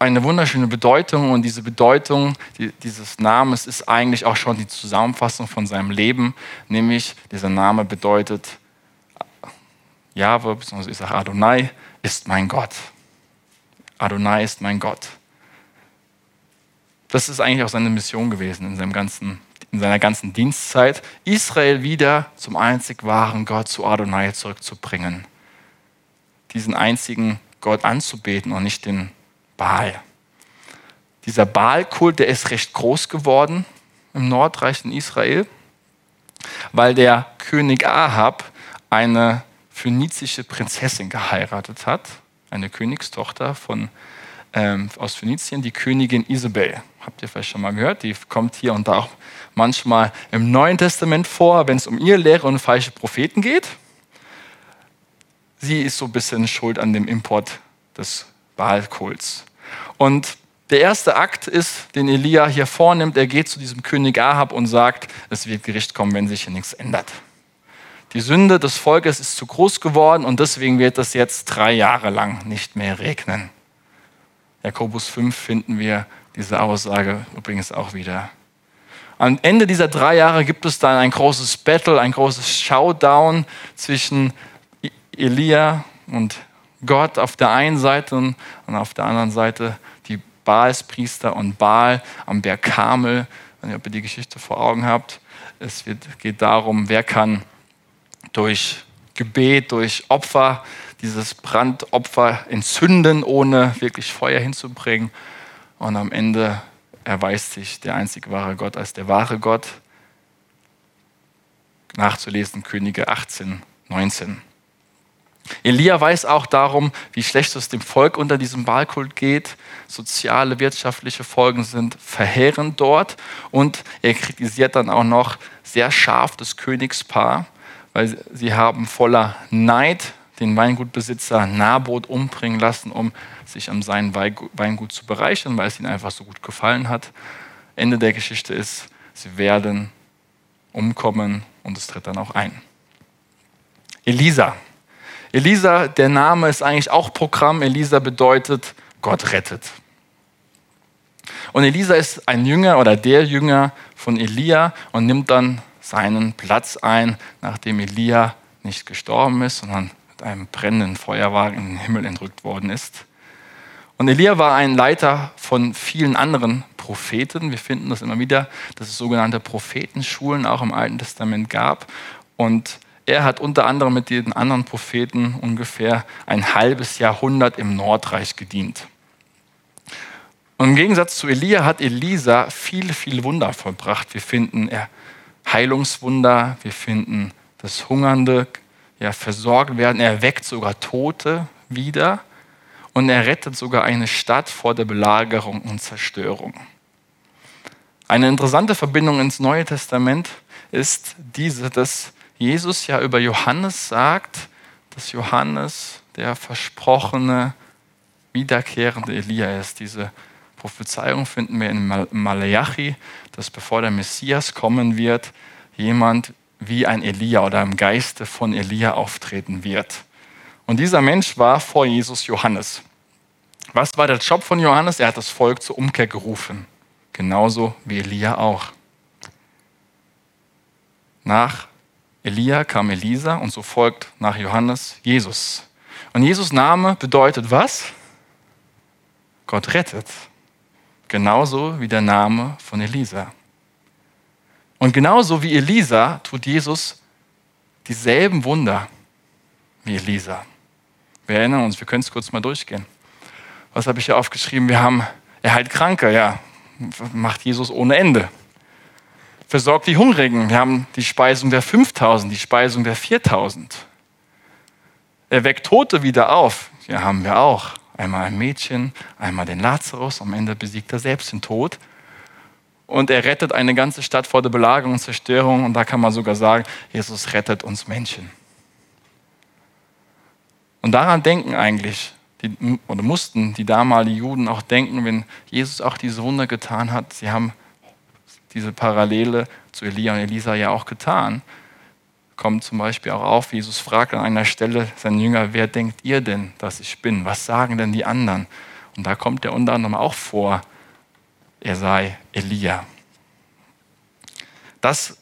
eine wunderschöne Bedeutung und diese Bedeutung die, dieses Namens ist eigentlich auch schon die Zusammenfassung von seinem Leben, nämlich dieser Name bedeutet Jahwe, beziehungsweise ich sage Adonai, ist mein Gott. Adonai ist mein Gott. Das ist eigentlich auch seine Mission gewesen in, seinem ganzen, in seiner ganzen Dienstzeit, Israel wieder zum einzig wahren Gott, zu Adonai zurückzubringen. Diesen einzigen Gott anzubeten und nicht den Baal. Dieser Baal-Kult, der ist recht groß geworden im Nordreich in Israel, weil der König Ahab eine phönizische Prinzessin geheiratet hat, eine Königstochter von, ähm, aus Phönizien, die Königin Isabel. Habt ihr vielleicht schon mal gehört? Die kommt hier und da auch manchmal im Neuen Testament vor, wenn es um ihr Lehre und falsche Propheten geht. Sie ist so ein bisschen schuld an dem Import des Baalkults. Und der erste Akt ist, den Elia hier vornimmt, er geht zu diesem König Ahab und sagt, es wird Gericht kommen, wenn sich hier nichts ändert. Die Sünde des Volkes ist zu groß geworden und deswegen wird es jetzt drei Jahre lang nicht mehr regnen. Jakobus 5 finden wir diese Aussage übrigens auch wieder. Am Ende dieser drei Jahre gibt es dann ein großes Battle, ein großes Showdown zwischen Elia und Gott auf der einen Seite und auf der anderen Seite die Baalspriester und Baal am Berg Kamel. Wenn ihr die Geschichte vor Augen habt, es geht darum, wer kann durch Gebet, durch Opfer dieses Brandopfer entzünden, ohne wirklich Feuer hinzubringen. Und am Ende erweist sich der einzig wahre Gott als der wahre Gott. Nachzulesen Könige 18, 19. Elia weiß auch darum, wie schlecht es dem Volk unter diesem Baalkult geht. Soziale, wirtschaftliche Folgen sind verheerend dort. Und er kritisiert dann auch noch sehr scharf das Königspaar, weil sie haben voller Neid den Weingutbesitzer Nabot umbringen lassen, um sich an seinem Weingut zu bereichern, weil es ihnen einfach so gut gefallen hat. Ende der Geschichte ist, sie werden umkommen und es tritt dann auch ein. Elisa. Elisa, der Name ist eigentlich auch Programm. Elisa bedeutet, Gott rettet. Und Elisa ist ein Jünger oder der Jünger von Elia und nimmt dann seinen Platz ein, nachdem Elia nicht gestorben ist, sondern einem brennenden Feuerwagen in den Himmel entrückt worden ist. Und Elia war ein Leiter von vielen anderen Propheten. Wir finden das immer wieder, dass es sogenannte Prophetenschulen auch im Alten Testament gab. Und er hat unter anderem mit den anderen Propheten ungefähr ein halbes Jahrhundert im Nordreich gedient. Und im Gegensatz zu Elia hat Elisa viele, viele Wunder vollbracht. Wir finden, er Heilungswunder, wir finden das Hungernde ja, versorgt werden. Er weckt sogar Tote wieder und er rettet sogar eine Stadt vor der Belagerung und Zerstörung. Eine interessante Verbindung ins Neue Testament ist diese, dass Jesus ja über Johannes sagt, dass Johannes der versprochene, wiederkehrende Elia ist. Diese Prophezeiung finden wir in Malachi, dass bevor der Messias kommen wird, jemand wie ein Elia oder im Geiste von Elia auftreten wird. Und dieser Mensch war vor Jesus Johannes. Was war der Job von Johannes? Er hat das Volk zur Umkehr gerufen. Genauso wie Elia auch. Nach Elia kam Elisa und so folgt nach Johannes Jesus. Und Jesus Name bedeutet was? Gott rettet. Genauso wie der Name von Elisa. Und genauso wie Elisa tut Jesus dieselben Wunder wie Elisa. Wir erinnern uns, wir können es kurz mal durchgehen. Was habe ich hier aufgeschrieben? Wir haben, er heilt Kranke, ja, macht Jesus ohne Ende. Versorgt die Hungrigen. Wir haben die Speisung der 5000, die Speisung der 4000. Er weckt Tote wieder auf. Ja, haben wir auch. Einmal ein Mädchen, einmal den Lazarus. Am Ende besiegt er selbst den Tod. Und er rettet eine ganze Stadt vor der Belagerung und Zerstörung. Und da kann man sogar sagen, Jesus rettet uns Menschen. Und daran denken eigentlich, die, oder mussten die damaligen Juden auch denken, wenn Jesus auch diese Wunder getan hat. Sie haben diese Parallele zu Elia und Elisa ja auch getan. Kommt zum Beispiel auch auf, Jesus fragt an einer Stelle seinen Jünger, wer denkt ihr denn, dass ich bin? Was sagen denn die anderen? Und da kommt er unter anderem auch vor, er sei Elia. Das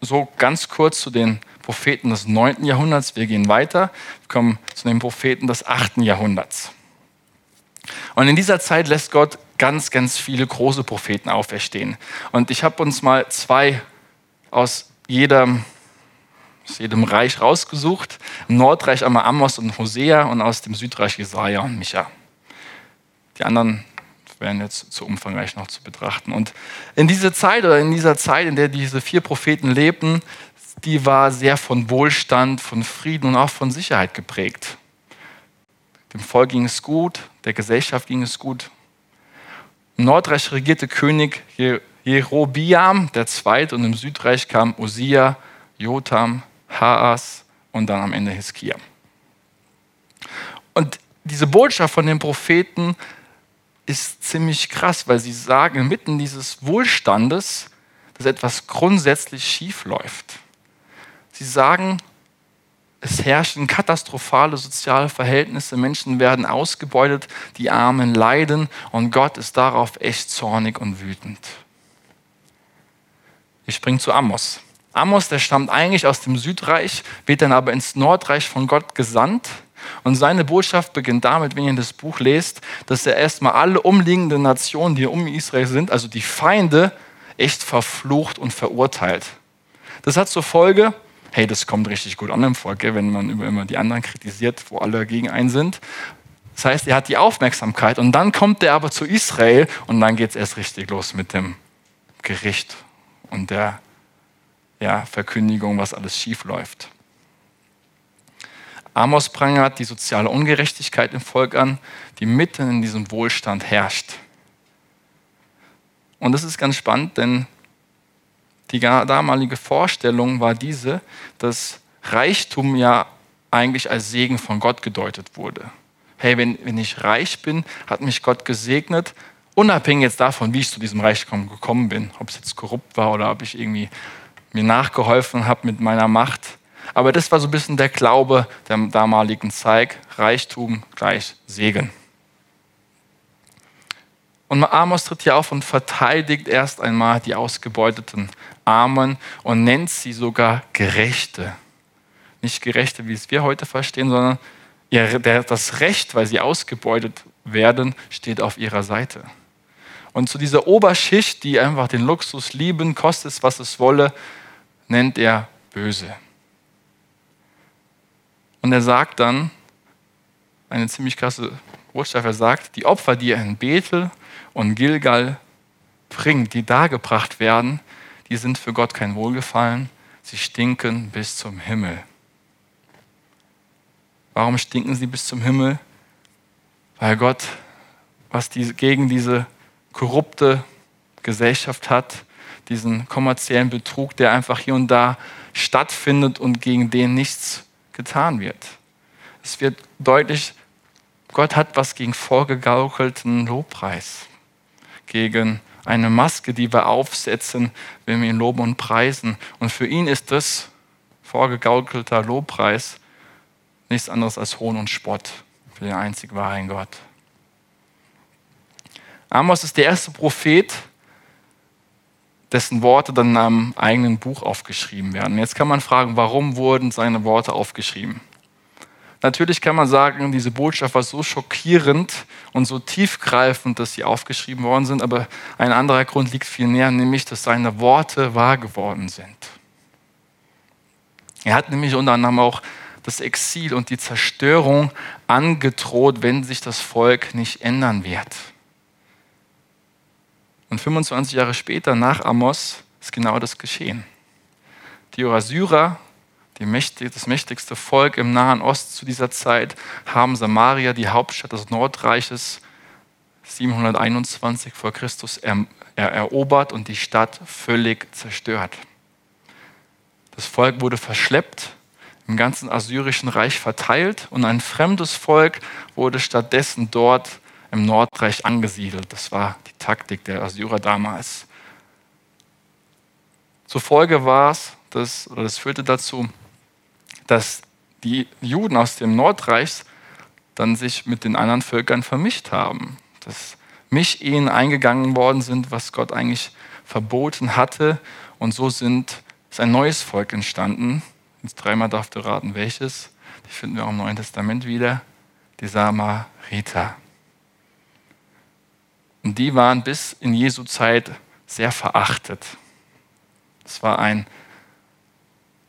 so ganz kurz zu den Propheten des 9. Jahrhunderts. Wir gehen weiter, wir kommen zu den Propheten des 8. Jahrhunderts. Und in dieser Zeit lässt Gott ganz, ganz viele große Propheten auferstehen. Und ich habe uns mal zwei aus jedem, aus jedem Reich rausgesucht. Im Nordreich einmal Amos und Hosea und aus dem Südreich Jesaja und Micha. Die anderen wären jetzt zu umfangreich noch zu betrachten. Und in dieser Zeit oder in dieser Zeit, in der diese vier Propheten lebten, die war sehr von Wohlstand, von Frieden und auch von Sicherheit geprägt. Dem Volk ging es gut, der Gesellschaft ging es gut. Im Nordreich regierte König Jerobiam II. und im Südreich kam Usia, Jotam, Haas und dann am Ende Hiskia. Und diese Botschaft von den Propheten ist ziemlich krass, weil sie sagen, inmitten dieses Wohlstandes, dass etwas grundsätzlich schief läuft. Sie sagen, es herrschen katastrophale soziale Verhältnisse, Menschen werden ausgebeutet, die Armen leiden und Gott ist darauf echt zornig und wütend. Ich springe zu Amos. Amos, der stammt eigentlich aus dem Südreich, wird dann aber ins Nordreich von Gott gesandt und seine Botschaft beginnt damit, wenn ihr das Buch lest, dass er erstmal alle umliegenden Nationen, die um Israel sind, also die Feinde, echt verflucht und verurteilt. Das hat zur Folge, hey, das kommt richtig gut an im Volk, wenn man über immer die anderen kritisiert, wo alle gegen einen sind. Das heißt, er hat die Aufmerksamkeit und dann kommt er aber zu Israel und dann geht es erst richtig los mit dem Gericht und der ja, Verkündigung, was alles schief läuft. Amos prangert die soziale Ungerechtigkeit im Volk an, die mitten in diesem Wohlstand herrscht. Und das ist ganz spannend, denn die damalige Vorstellung war diese, dass Reichtum ja eigentlich als Segen von Gott gedeutet wurde. Hey, wenn, wenn ich reich bin, hat mich Gott gesegnet, unabhängig jetzt davon, wie ich zu diesem Reichtum gekommen bin, ob es jetzt korrupt war oder ob ich irgendwie mir nachgeholfen habe mit meiner Macht. Aber das war so ein bisschen der Glaube der damaligen Zeit, Reichtum gleich Segen. Und Amos tritt hier auf und verteidigt erst einmal die ausgebeuteten Armen und nennt sie sogar Gerechte. Nicht Gerechte, wie es wir heute verstehen, sondern das Recht, weil sie ausgebeutet werden, steht auf ihrer Seite. Und zu dieser Oberschicht, die einfach den Luxus lieben, kostet es, was es wolle, nennt er böse. Und er sagt dann, eine ziemlich krasse Botschaft, er sagt, die Opfer, die er in Bethel und Gilgal bringt, die dargebracht werden, die sind für Gott kein Wohlgefallen, sie stinken bis zum Himmel. Warum stinken sie bis zum Himmel? Weil Gott, was die, gegen diese korrupte Gesellschaft hat, diesen kommerziellen Betrug, der einfach hier und da stattfindet und gegen den nichts getan wird. Es wird deutlich, Gott hat was gegen vorgegaukelten Lobpreis, gegen eine Maske, die wir aufsetzen, wenn wir ihn loben und preisen. Und für ihn ist das vorgegaukelter Lobpreis nichts anderes als Hohn und Spott für den einzig wahren Gott. Amos ist der erste Prophet, dessen Worte dann in einem eigenen Buch aufgeschrieben werden. Jetzt kann man fragen, warum wurden seine Worte aufgeschrieben? Natürlich kann man sagen, diese Botschaft war so schockierend und so tiefgreifend, dass sie aufgeschrieben worden sind, aber ein anderer Grund liegt viel näher, nämlich, dass seine Worte wahr geworden sind. Er hat nämlich unter anderem auch das Exil und die Zerstörung angedroht, wenn sich das Volk nicht ändern wird. Und 25 Jahre später, nach Amos, ist genau das geschehen. Die Assyrer, die mächtig, das mächtigste Volk im Nahen Osten zu dieser Zeit, haben Samaria, die Hauptstadt des Nordreiches, 721 vor Christus er, er, erobert und die Stadt völlig zerstört. Das Volk wurde verschleppt, im ganzen assyrischen Reich verteilt und ein fremdes Volk wurde stattdessen dort im Nordreich angesiedelt. Das war die Taktik der Assyrer damals. Zur Folge war es, dass, oder das führte dazu, dass die Juden aus dem Nordreich dann sich mit den anderen Völkern vermischt haben. Dass Mischehen eingegangen worden sind, was Gott eigentlich verboten hatte. Und so sind, ist ein neues Volk entstanden. Jetzt dreimal darf du raten, welches. Die finden wir auch im Neuen Testament wieder. Die Samariter. Und die waren bis in Jesu Zeit sehr verachtet. Es war ein,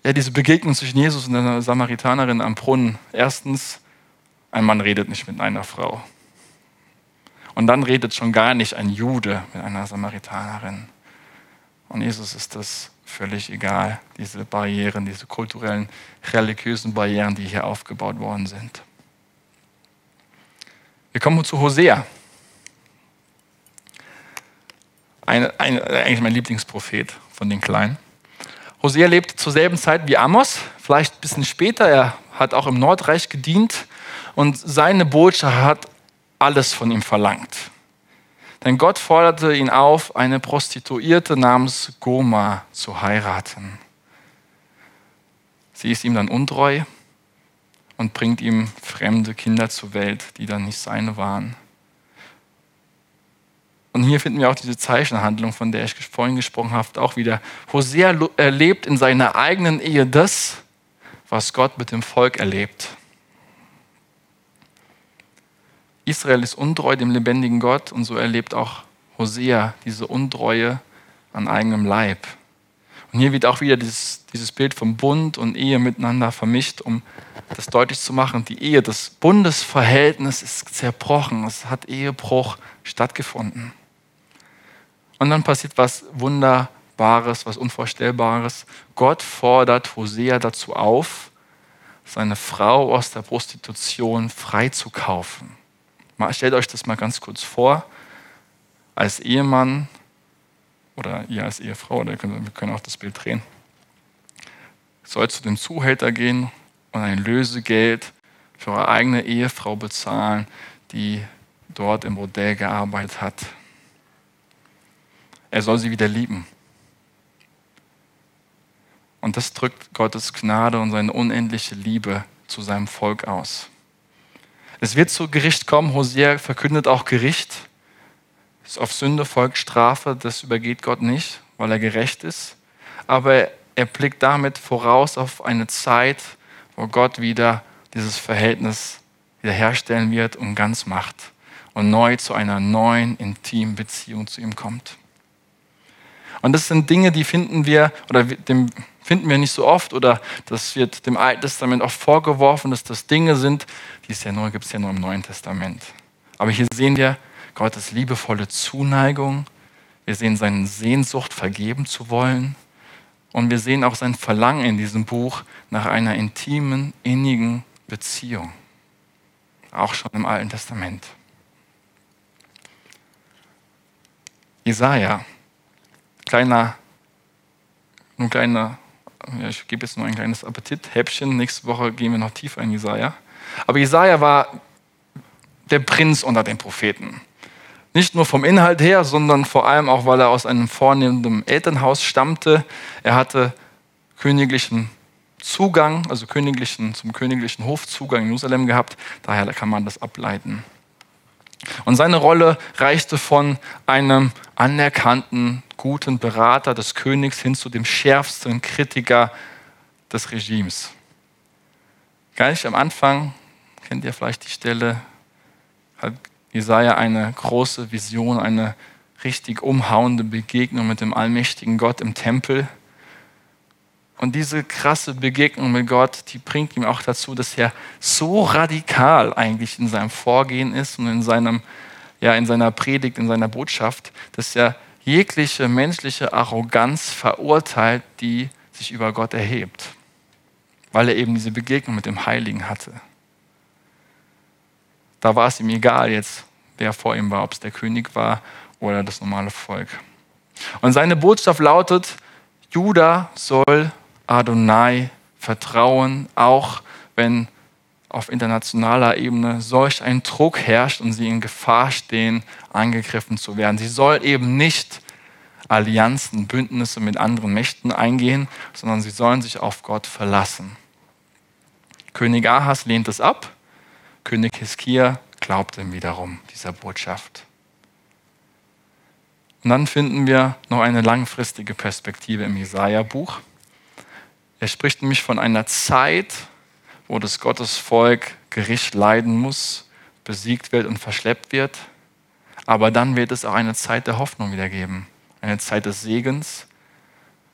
ja, diese Begegnung zwischen Jesus und der Samaritanerin am Brunnen. Erstens, ein Mann redet nicht mit einer Frau. Und dann redet schon gar nicht ein Jude mit einer Samaritanerin. Und Jesus ist das völlig egal, diese Barrieren, diese kulturellen, religiösen Barrieren, die hier aufgebaut worden sind. Wir kommen zu Hosea ein, ein, eigentlich mein Lieblingsprophet von den Kleinen. Hosea lebte zur selben Zeit wie Amos, vielleicht ein bisschen später. Er hat auch im Nordreich gedient und seine Botschaft hat alles von ihm verlangt. Denn Gott forderte ihn auf, eine Prostituierte namens Goma zu heiraten. Sie ist ihm dann untreu und bringt ihm fremde Kinder zur Welt, die dann nicht seine waren. Und hier finden wir auch diese Zeichenhandlung, von der ich vorhin gesprochen habe, auch wieder. Hosea erlebt in seiner eigenen Ehe das, was Gott mit dem Volk erlebt. Israel ist untreu dem lebendigen Gott und so erlebt auch Hosea diese Untreue an eigenem Leib. Und hier wird auch wieder dieses, dieses Bild vom Bund und Ehe miteinander vermischt, um das deutlich zu machen. Die Ehe, das Bundesverhältnis ist zerbrochen. Es hat Ehebruch stattgefunden. Und dann passiert was Wunderbares, was Unvorstellbares. Gott fordert Hosea dazu auf, seine Frau aus der Prostitution freizukaufen. Stellt euch das mal ganz kurz vor. Als Ehemann oder ihr als Ehefrau, oder wir können auch das Bild drehen, soll zu dem Zuhälter gehen und ein Lösegeld für eure eigene Ehefrau bezahlen, die dort im Modell gearbeitet hat. Er soll sie wieder lieben. Und das drückt Gottes Gnade und seine unendliche Liebe zu seinem Volk aus. Es wird zu Gericht kommen. Hosea verkündet auch Gericht. Auf Sünde folgt Strafe. Das übergeht Gott nicht, weil er gerecht ist. Aber er blickt damit voraus auf eine Zeit, wo Gott wieder dieses Verhältnis wiederherstellen wird und ganz macht und neu zu einer neuen intimen Beziehung zu ihm kommt. Und das sind Dinge, die finden wir oder dem finden wir nicht so oft oder das wird dem Alten Testament auch vorgeworfen, dass das Dinge sind, die es ja nur gibt es ja nur im Neuen Testament. Aber hier sehen wir Gottes liebevolle Zuneigung. Wir sehen seine Sehnsucht, vergeben zu wollen. Und wir sehen auch sein Verlangen in diesem Buch nach einer intimen, innigen Beziehung. Auch schon im Alten Testament. Jesaja kleiner, nur kleiner, ja, ich gebe jetzt nur ein kleines Appetithäppchen. Nächste Woche gehen wir noch tiefer in Jesaja. Aber Jesaja war der Prinz unter den Propheten. Nicht nur vom Inhalt her, sondern vor allem auch, weil er aus einem vornehmenden Elternhaus stammte. Er hatte königlichen Zugang, also königlichen, zum königlichen Hofzugang in Jerusalem gehabt. Daher kann man das ableiten. Und seine Rolle reichte von einem anerkannten, guten Berater des Königs hin zu dem schärfsten Kritiker des Regimes. Gleich am Anfang, kennt ihr vielleicht die Stelle, hat Jesaja eine große Vision, eine richtig umhauende Begegnung mit dem allmächtigen Gott im Tempel. Und diese krasse Begegnung mit Gott, die bringt ihm auch dazu, dass er so radikal eigentlich in seinem Vorgehen ist und in, seinem, ja, in seiner Predigt, in seiner Botschaft, dass er jegliche menschliche Arroganz verurteilt, die sich über Gott erhebt, weil er eben diese Begegnung mit dem Heiligen hatte. Da war es ihm egal jetzt, wer vor ihm war, ob es der König war oder das normale Volk. Und seine Botschaft lautet, Judah soll Adonai vertrauen, auch wenn auf internationaler Ebene solch ein Druck herrscht und sie in Gefahr stehen, angegriffen zu werden. Sie soll eben nicht Allianzen, Bündnisse mit anderen Mächten eingehen, sondern sie sollen sich auf Gott verlassen. König Ahas lehnt es ab, König Hiskia glaubt ihm wiederum dieser Botschaft. Und dann finden wir noch eine langfristige Perspektive im Jesaja-Buch. Er spricht nämlich von einer Zeit, wo das Gottesvolk Gericht leiden muss, besiegt wird und verschleppt wird. Aber dann wird es auch eine Zeit der Hoffnung wieder geben, eine Zeit des Segens.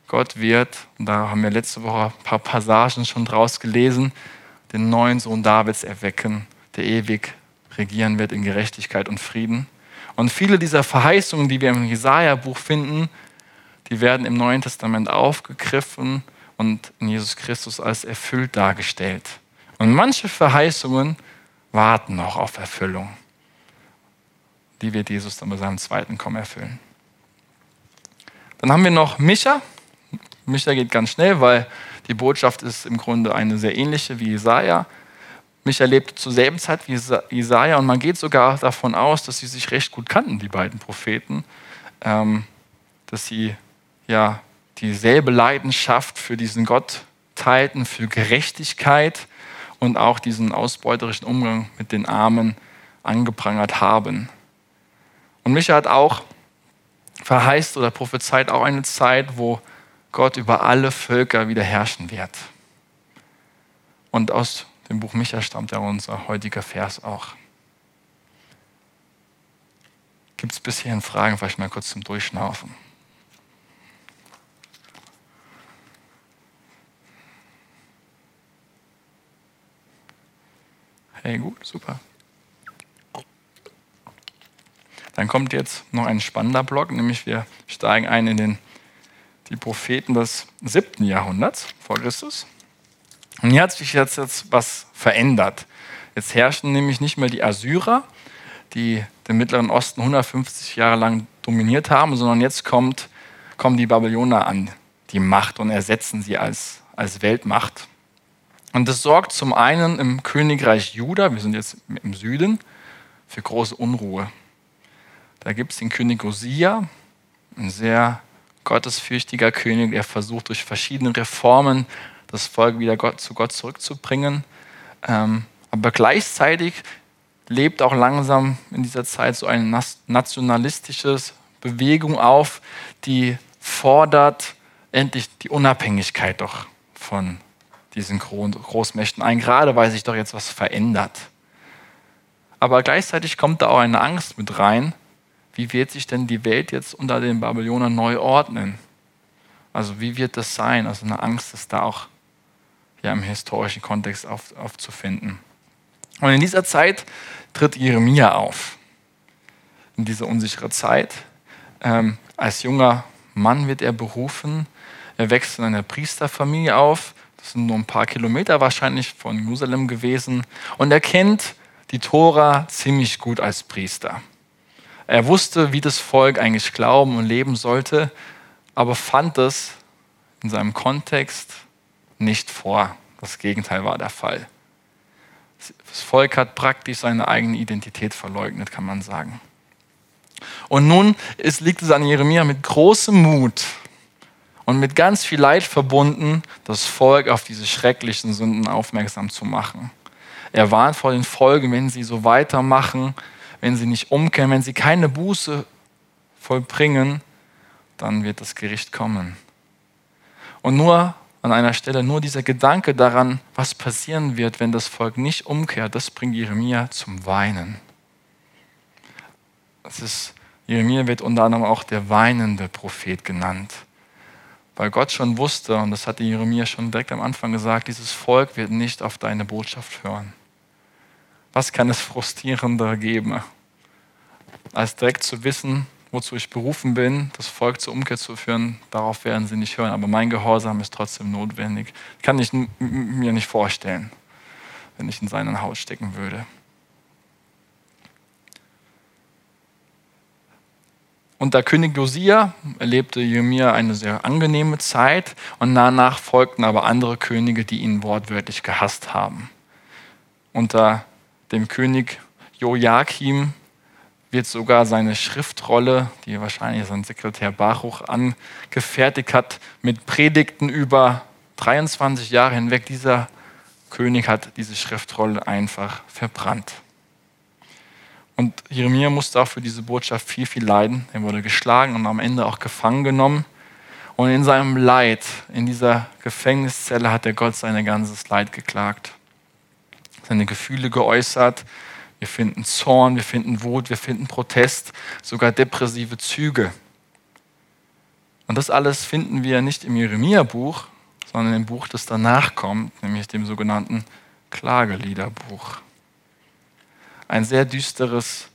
Gott wird, und da haben wir letzte Woche ein paar Passagen schon draus gelesen, den neuen Sohn Davids erwecken, der ewig regieren wird in Gerechtigkeit und Frieden. Und viele dieser Verheißungen, die wir im Jesaja-Buch finden, die werden im Neuen Testament aufgegriffen und in Jesus Christus als erfüllt dargestellt. Und manche Verheißungen warten noch auf Erfüllung. Die wird Jesus dann bei seinem zweiten Kommen erfüllen. Dann haben wir noch Micha. Micha geht ganz schnell, weil die Botschaft ist im Grunde eine sehr ähnliche wie Jesaja. Micha lebte zur selben Zeit wie Jesaja und man geht sogar davon aus, dass sie sich recht gut kannten, die beiden Propheten. Ähm, dass sie ja dieselbe Leidenschaft für diesen Gott teilten, für Gerechtigkeit und auch diesen ausbeuterischen Umgang mit den Armen angeprangert haben. Und Micha hat auch verheißt oder prophezeit auch eine Zeit, wo Gott über alle Völker wieder herrschen wird. Und aus dem Buch Micha stammt ja unser heutiger Vers auch. Gibt es bis hierhin Fragen? Vielleicht mal kurz zum Durchschnaufen. Hey, gut, super. Dann kommt jetzt noch ein spannender Block, nämlich wir steigen ein in den, die Propheten des siebten Jahrhunderts vor Christus. Und hier hat sich jetzt, jetzt was verändert. Jetzt herrschen nämlich nicht mehr die Assyrer, die den Mittleren Osten 150 Jahre lang dominiert haben, sondern jetzt kommt, kommen die Babylonier an die Macht und ersetzen sie als, als Weltmacht. Und das sorgt zum einen im Königreich Juda, wir sind jetzt im Süden, für große Unruhe. Da gibt es den König Osia, ein sehr gottesfürchtiger König, der versucht durch verschiedene Reformen das Volk wieder Gott, zu Gott zurückzubringen. Ähm, aber gleichzeitig lebt auch langsam in dieser Zeit so eine nationalistische Bewegung auf, die fordert endlich die Unabhängigkeit doch von diesen Großmächten ein, gerade weil sich doch jetzt was verändert. Aber gleichzeitig kommt da auch eine Angst mit rein. Wie wird sich denn die Welt jetzt unter den Babylonern neu ordnen? Also wie wird das sein? Also eine Angst ist da auch ja, im historischen Kontext auf, aufzufinden. Und in dieser Zeit tritt Jeremia auf. In dieser unsicheren Zeit. Ähm, als junger Mann wird er berufen. Er wächst in einer Priesterfamilie auf das sind nur ein paar Kilometer wahrscheinlich von Jerusalem gewesen. Und er kennt die Tora ziemlich gut als Priester. Er wusste, wie das Volk eigentlich glauben und leben sollte, aber fand es in seinem Kontext nicht vor. Das Gegenteil war der Fall. Das Volk hat praktisch seine eigene Identität verleugnet, kann man sagen. Und nun ist, liegt es an Jeremia mit großem Mut, und mit ganz viel Leid verbunden, das Volk auf diese schrecklichen Sünden aufmerksam zu machen. Er warnt vor den Folgen, wenn sie so weitermachen, wenn sie nicht umkehren, wenn sie keine Buße vollbringen, dann wird das Gericht kommen. Und nur an einer Stelle, nur dieser Gedanke daran, was passieren wird, wenn das Volk nicht umkehrt, das bringt Jeremia zum Weinen. Das ist, Jeremia wird unter anderem auch der weinende Prophet genannt. Weil Gott schon wusste, und das hatte Jeremia schon direkt am Anfang gesagt, dieses Volk wird nicht auf deine Botschaft hören. Was kann es frustrierender geben, als direkt zu wissen, wozu ich berufen bin, das Volk zur Umkehr zu führen, darauf werden sie nicht hören. Aber mein Gehorsam ist trotzdem notwendig. Kann ich mir nicht vorstellen, wenn ich in seinen Haut stecken würde. Unter König Josia erlebte Jeremia eine sehr angenehme Zeit und danach folgten aber andere Könige, die ihn wortwörtlich gehasst haben. Unter dem König Joachim wird sogar seine Schriftrolle, die wahrscheinlich sein Sekretär Baruch angefertigt hat, mit Predigten über 23 Jahre hinweg. Dieser König hat diese Schriftrolle einfach verbrannt. Und Jeremia musste auch für diese Botschaft viel, viel leiden. Er wurde geschlagen und am Ende auch gefangen genommen. Und in seinem Leid, in dieser Gefängniszelle, hat er Gott sein ganzes Leid geklagt, seine Gefühle geäußert. Wir finden Zorn, wir finden Wut, wir finden Protest, sogar depressive Züge. Und das alles finden wir nicht im Jeremia-Buch, sondern im Buch, das danach kommt, nämlich dem sogenannten Klageliederbuch ein sehr düsteres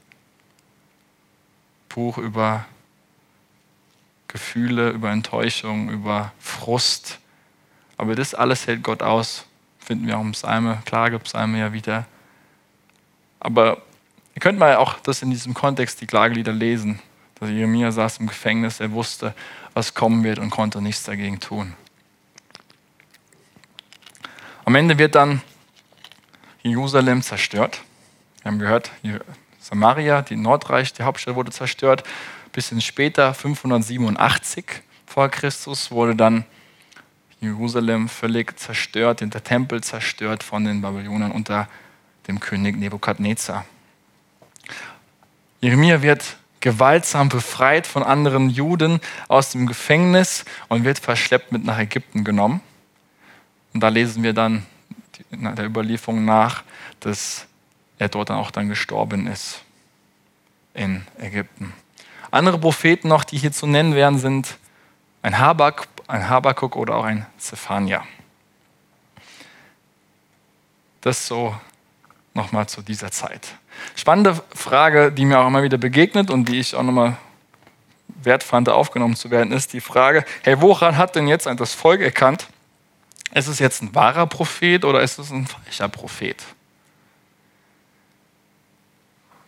Buch über Gefühle, über Enttäuschung, über Frust. Aber das alles hält Gott aus. Finden wir auch im Psalme, Klagepsalme ja wieder. Aber ihr könnt mal auch das in diesem Kontext, die Klagelieder lesen. Dass Jeremia saß im Gefängnis, er wusste, was kommen wird und konnte nichts dagegen tun. Am Ende wird dann Jerusalem zerstört. Wir haben gehört, Samaria, die Nordreich, die Hauptstadt wurde zerstört. Ein bisschen später, 587 vor Christus, wurde dann Jerusalem völlig zerstört, der Tempel zerstört von den Babylonern unter dem König Nebukadnezar. Jeremia wird gewaltsam befreit von anderen Juden aus dem Gefängnis und wird verschleppt mit nach Ägypten genommen. Und da lesen wir dann der Überlieferung nach, dass er dort auch dann gestorben ist in Ägypten. Andere Propheten noch, die hier zu nennen wären, sind ein, Habak, ein Habakuk oder auch ein Zephania. Das so nochmal zu dieser Zeit. Spannende Frage, die mir auch immer wieder begegnet und die ich auch nochmal wert fand, aufgenommen zu werden, ist die Frage, hey, woran hat denn jetzt das Volk erkannt, ist es jetzt ein wahrer Prophet oder ist es ein falscher Prophet?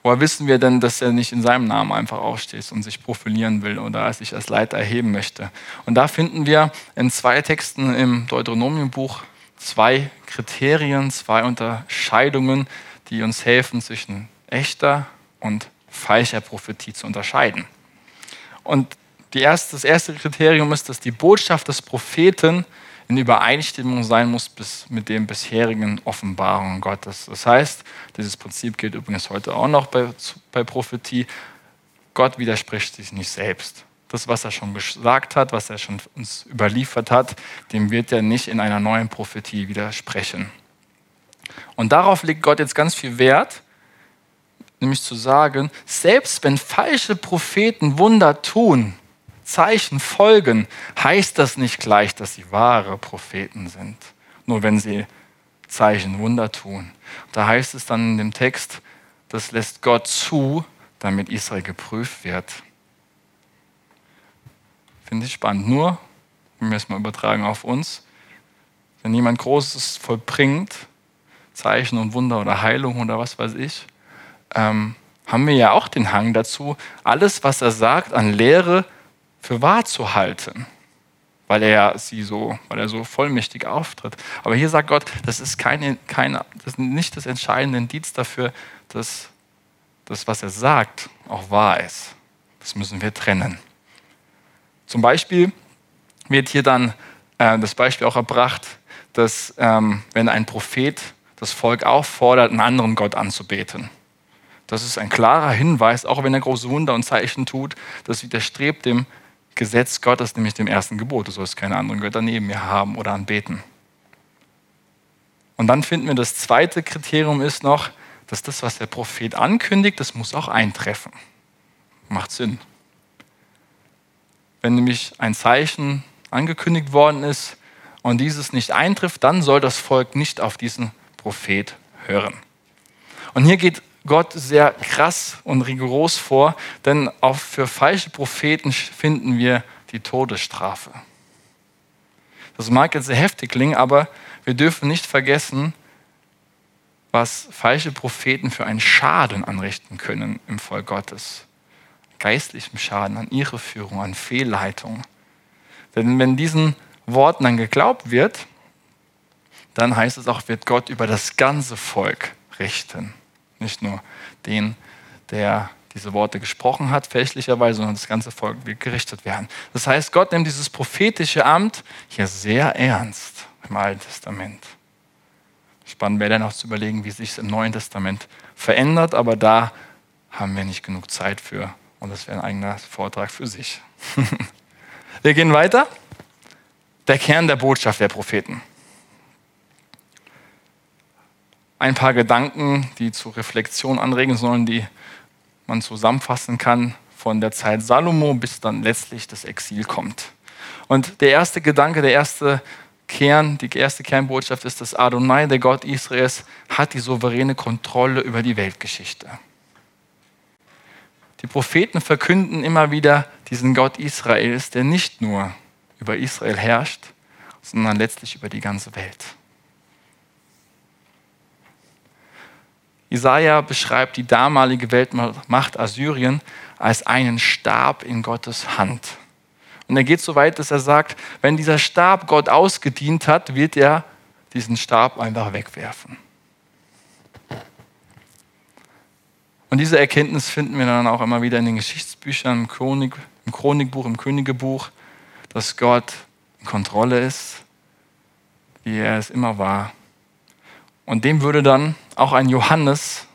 Woher wissen wir denn, dass er nicht in seinem Namen einfach aufsteht und sich profilieren will oder sich als Leiter erheben möchte? Und da finden wir in zwei Texten im Deuteronomiumbuch zwei Kriterien, zwei Unterscheidungen, die uns helfen, zwischen echter und falscher Prophetie zu unterscheiden. Und erste, das erste Kriterium ist, dass die Botschaft des Propheten in Übereinstimmung sein muss bis, mit den bisherigen Offenbarungen Gottes. Das heißt, dieses Prinzip gilt übrigens heute auch noch bei, bei Prophetie. Gott widerspricht sich nicht selbst. Das, was er schon gesagt hat, was er schon uns überliefert hat, dem wird er nicht in einer neuen Prophetie widersprechen. Und darauf legt Gott jetzt ganz viel Wert, nämlich zu sagen, selbst wenn falsche Propheten Wunder tun, Zeichen folgen, heißt das nicht gleich, dass sie wahre Propheten sind. Nur wenn sie Zeichen, Wunder tun. Da heißt es dann in dem Text, das lässt Gott zu, damit Israel geprüft wird. Finde ich spannend. Nur, wenn wir es mal übertragen auf uns, wenn jemand Großes vollbringt, Zeichen und Wunder oder Heilung oder was weiß ich, ähm, haben wir ja auch den Hang dazu, alles, was er sagt an Lehre, für wahr zu halten, weil er sie so, weil er so vollmächtig auftritt. Aber hier sagt Gott, das ist keine, keine, das ist nicht das entscheidende Indiz dafür, dass das, was er sagt, auch wahr ist. Das müssen wir trennen. Zum Beispiel wird hier dann äh, das Beispiel auch erbracht, dass ähm, wenn ein Prophet das Volk auffordert, einen anderen Gott anzubeten, Das ist ein klarer Hinweis, auch wenn er große Wunder und Zeichen tut, das widerstrebt dem Gesetz Gottes, nämlich dem ersten Gebot. Du sollst keine anderen Götter neben mir haben oder anbeten. Und dann finden wir, das zweite Kriterium ist noch, dass das, was der Prophet ankündigt, das muss auch eintreffen. Macht Sinn. Wenn nämlich ein Zeichen angekündigt worden ist und dieses nicht eintrifft, dann soll das Volk nicht auf diesen Prophet hören. Und hier geht Gott sehr krass und rigoros vor, denn auch für falsche Propheten finden wir die Todesstrafe. Das mag jetzt sehr heftig klingen, aber wir dürfen nicht vergessen, was falsche Propheten für einen Schaden anrichten können im Volk Gottes. Geistlichem Schaden an ihre Führung, an Fehlleitung. Denn wenn diesen Worten dann geglaubt wird, dann heißt es auch, wird Gott über das ganze Volk richten. Nicht nur den, der diese Worte gesprochen hat, fälschlicherweise, sondern das ganze Volk wird gerichtet werden. Das heißt, Gott nimmt dieses prophetische Amt hier sehr ernst im Alten Testament. Spannend wäre dann auch zu überlegen, wie sich es im Neuen Testament verändert, aber da haben wir nicht genug Zeit für und das wäre ein eigener Vortrag für sich. wir gehen weiter. Der Kern der Botschaft der Propheten. Ein paar Gedanken, die zur Reflexion anregen sollen, die man zusammenfassen kann von der Zeit Salomo bis dann letztlich das Exil kommt. Und der erste Gedanke, der erste Kern, die erste Kernbotschaft ist, dass Adonai, der Gott Israels, hat die souveräne Kontrolle über die Weltgeschichte. Die Propheten verkünden immer wieder diesen Gott Israels, der nicht nur über Israel herrscht, sondern letztlich über die ganze Welt. Jesaja beschreibt die damalige Weltmacht Assyrien als einen Stab in Gottes Hand. Und er geht so weit, dass er sagt, wenn dieser Stab Gott ausgedient hat, wird er diesen Stab einfach wegwerfen. Und diese Erkenntnis finden wir dann auch immer wieder in den Geschichtsbüchern, im, Chronik, im Chronikbuch, im Königebuch, dass Gott in Kontrolle ist, wie er es immer war. Und dem würde dann auch ein Johannes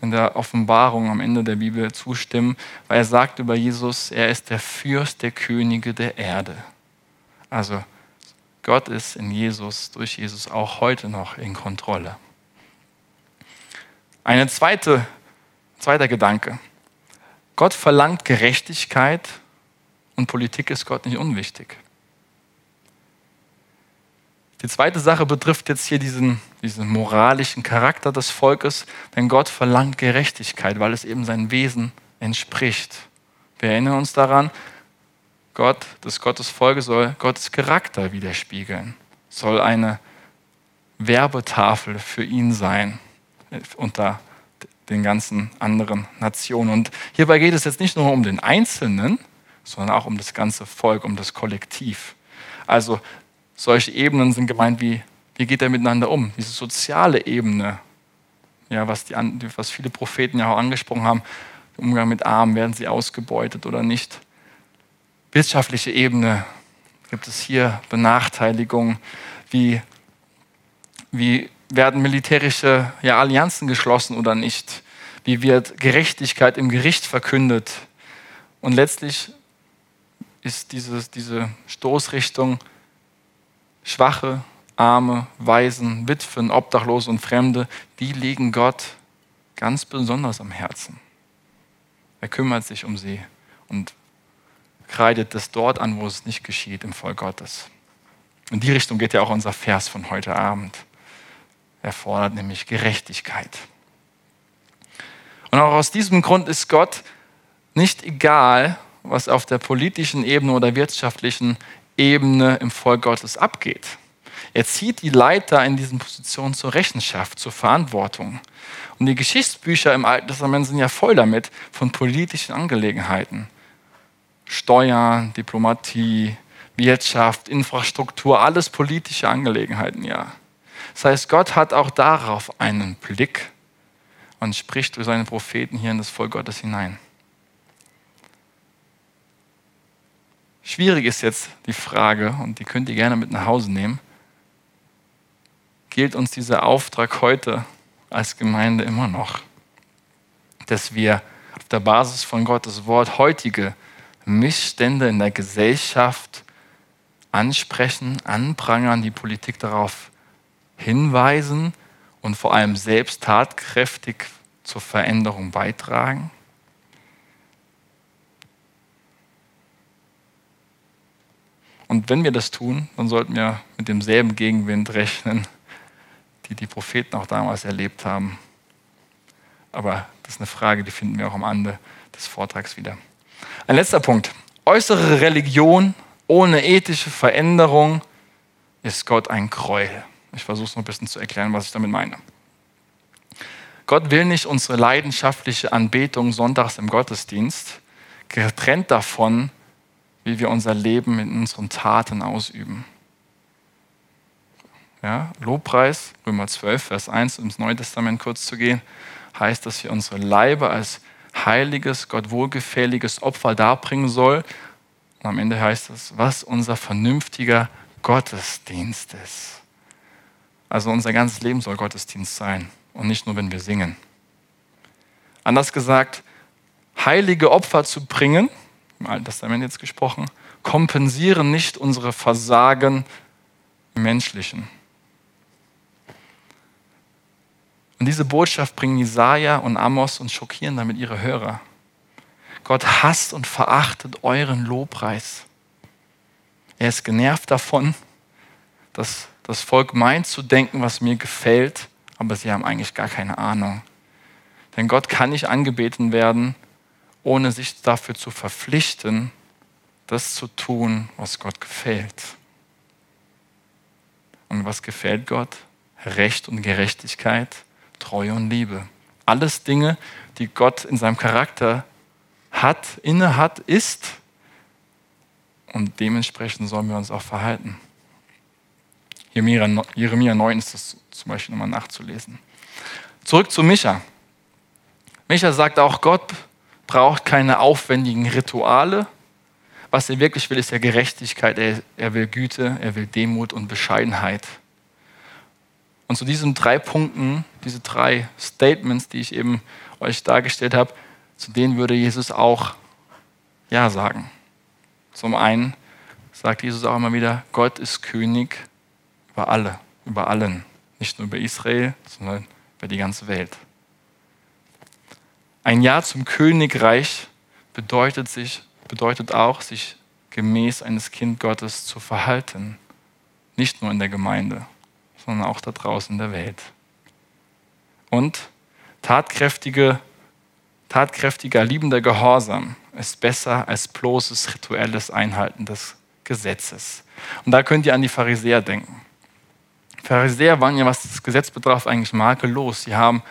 in der Offenbarung am Ende der Bibel zustimmen, weil er sagt über Jesus, er ist der Fürst der Könige der Erde. Also Gott ist in Jesus, durch Jesus auch heute noch in Kontrolle. Eine zweite, zweiter Gedanke. Gott verlangt Gerechtigkeit und Politik ist Gott nicht unwichtig. Die zweite Sache betrifft jetzt hier diesen, diesen moralischen Charakter des Volkes, denn Gott verlangt Gerechtigkeit, weil es eben sein Wesen entspricht. Wir erinnern uns daran, Gott, das Gottes Volk soll Gottes Charakter widerspiegeln, soll eine Werbetafel für ihn sein unter den ganzen anderen Nationen. Und hierbei geht es jetzt nicht nur um den Einzelnen, sondern auch um das ganze Volk, um das Kollektiv. Also solche Ebenen sind gemeint wie, wie geht er miteinander um? Diese soziale Ebene, ja, was, die, was viele Propheten ja auch angesprochen haben, Umgang mit Armen, werden sie ausgebeutet oder nicht? Wirtschaftliche Ebene, gibt es hier Benachteiligungen? Wie, wie werden militärische ja, Allianzen geschlossen oder nicht? Wie wird Gerechtigkeit im Gericht verkündet? Und letztlich ist dieses, diese Stoßrichtung, Schwache, Arme, Waisen, Witwen, Obdachlose und Fremde, die liegen Gott ganz besonders am Herzen. Er kümmert sich um sie und kreidet es dort an, wo es nicht geschieht im Volk Gottes. In die Richtung geht ja auch unser Vers von heute Abend. Er fordert nämlich Gerechtigkeit. Und auch aus diesem Grund ist Gott nicht egal, was auf der politischen Ebene oder wirtschaftlichen Ebene im Volk Gottes abgeht. Er zieht die Leiter in diesen Positionen zur Rechenschaft, zur Verantwortung. Und die Geschichtsbücher im Alten Testament sind ja voll damit von politischen Angelegenheiten. Steuern, Diplomatie, Wirtschaft, Infrastruktur, alles politische Angelegenheiten, ja. Das heißt, Gott hat auch darauf einen Blick und spricht durch seine Propheten hier in das Volk Gottes hinein. Schwierig ist jetzt die Frage, und die könnt ihr gerne mit nach Hause nehmen. Gilt uns dieser Auftrag heute als Gemeinde immer noch? dass wir auf der Basis von Gottes Wort heutige Missstände in der Gesellschaft ansprechen, anprangern, die Politik darauf hinweisen und vor allem selbst tatkräftig zur Veränderung beitragen? Und wenn wir das tun, dann sollten wir mit demselben Gegenwind rechnen, die die Propheten auch damals erlebt haben. Aber das ist eine Frage, die finden wir auch am Ende des Vortrags wieder. Ein letzter Punkt. Äußere Religion ohne ethische Veränderung ist Gott ein Gräuel. Ich versuche es noch ein bisschen zu erklären, was ich damit meine. Gott will nicht unsere leidenschaftliche Anbetung sonntags im Gottesdienst, getrennt davon, wie wir unser Leben in unseren Taten ausüben. Ja, Lobpreis, Römer 12, Vers 1, um ins Neue Testament kurz zu gehen, heißt, dass wir unsere Leibe als heiliges, Gott wohlgefälliges Opfer darbringen soll. Und am Ende heißt es, was unser vernünftiger Gottesdienst ist. Also unser ganzes Leben soll Gottesdienst sein und nicht nur, wenn wir singen. Anders gesagt, heilige Opfer zu bringen, im Alten Testament jetzt gesprochen, kompensieren nicht unsere Versagen im Menschlichen. Und diese Botschaft bringen Jesaja und Amos und schockieren damit ihre Hörer. Gott hasst und verachtet euren Lobpreis. Er ist genervt davon, dass das Volk meint zu denken, was mir gefällt, aber sie haben eigentlich gar keine Ahnung. Denn Gott kann nicht angebeten werden, ohne sich dafür zu verpflichten, das zu tun, was Gott gefällt. Und was gefällt Gott? Recht und Gerechtigkeit, Treue und Liebe. Alles Dinge, die Gott in seinem Charakter hat, inne hat, ist. Und dementsprechend sollen wir uns auch verhalten. Jeremia 9 ist das zum Beispiel nochmal nachzulesen. Zurück zu Micha. Micha sagt auch, Gott braucht keine aufwendigen Rituale. Was er wirklich will, ist ja Gerechtigkeit. Er, er will Güte, er will Demut und Bescheidenheit. Und zu diesen drei Punkten, diese drei Statements, die ich eben euch dargestellt habe, zu denen würde Jesus auch Ja sagen. Zum einen sagt Jesus auch immer wieder, Gott ist König über alle, über allen. Nicht nur über Israel, sondern über die ganze Welt. Ein Ja zum Königreich bedeutet, sich, bedeutet auch, sich gemäß eines Kind Gottes zu verhalten. Nicht nur in der Gemeinde, sondern auch da draußen in der Welt. Und tatkräftige, tatkräftiger, liebender Gehorsam ist besser als bloßes rituelles Einhalten des Gesetzes. Und da könnt ihr an die Pharisäer denken. Pharisäer waren ja, was das Gesetz betraf, eigentlich makellos. Sie haben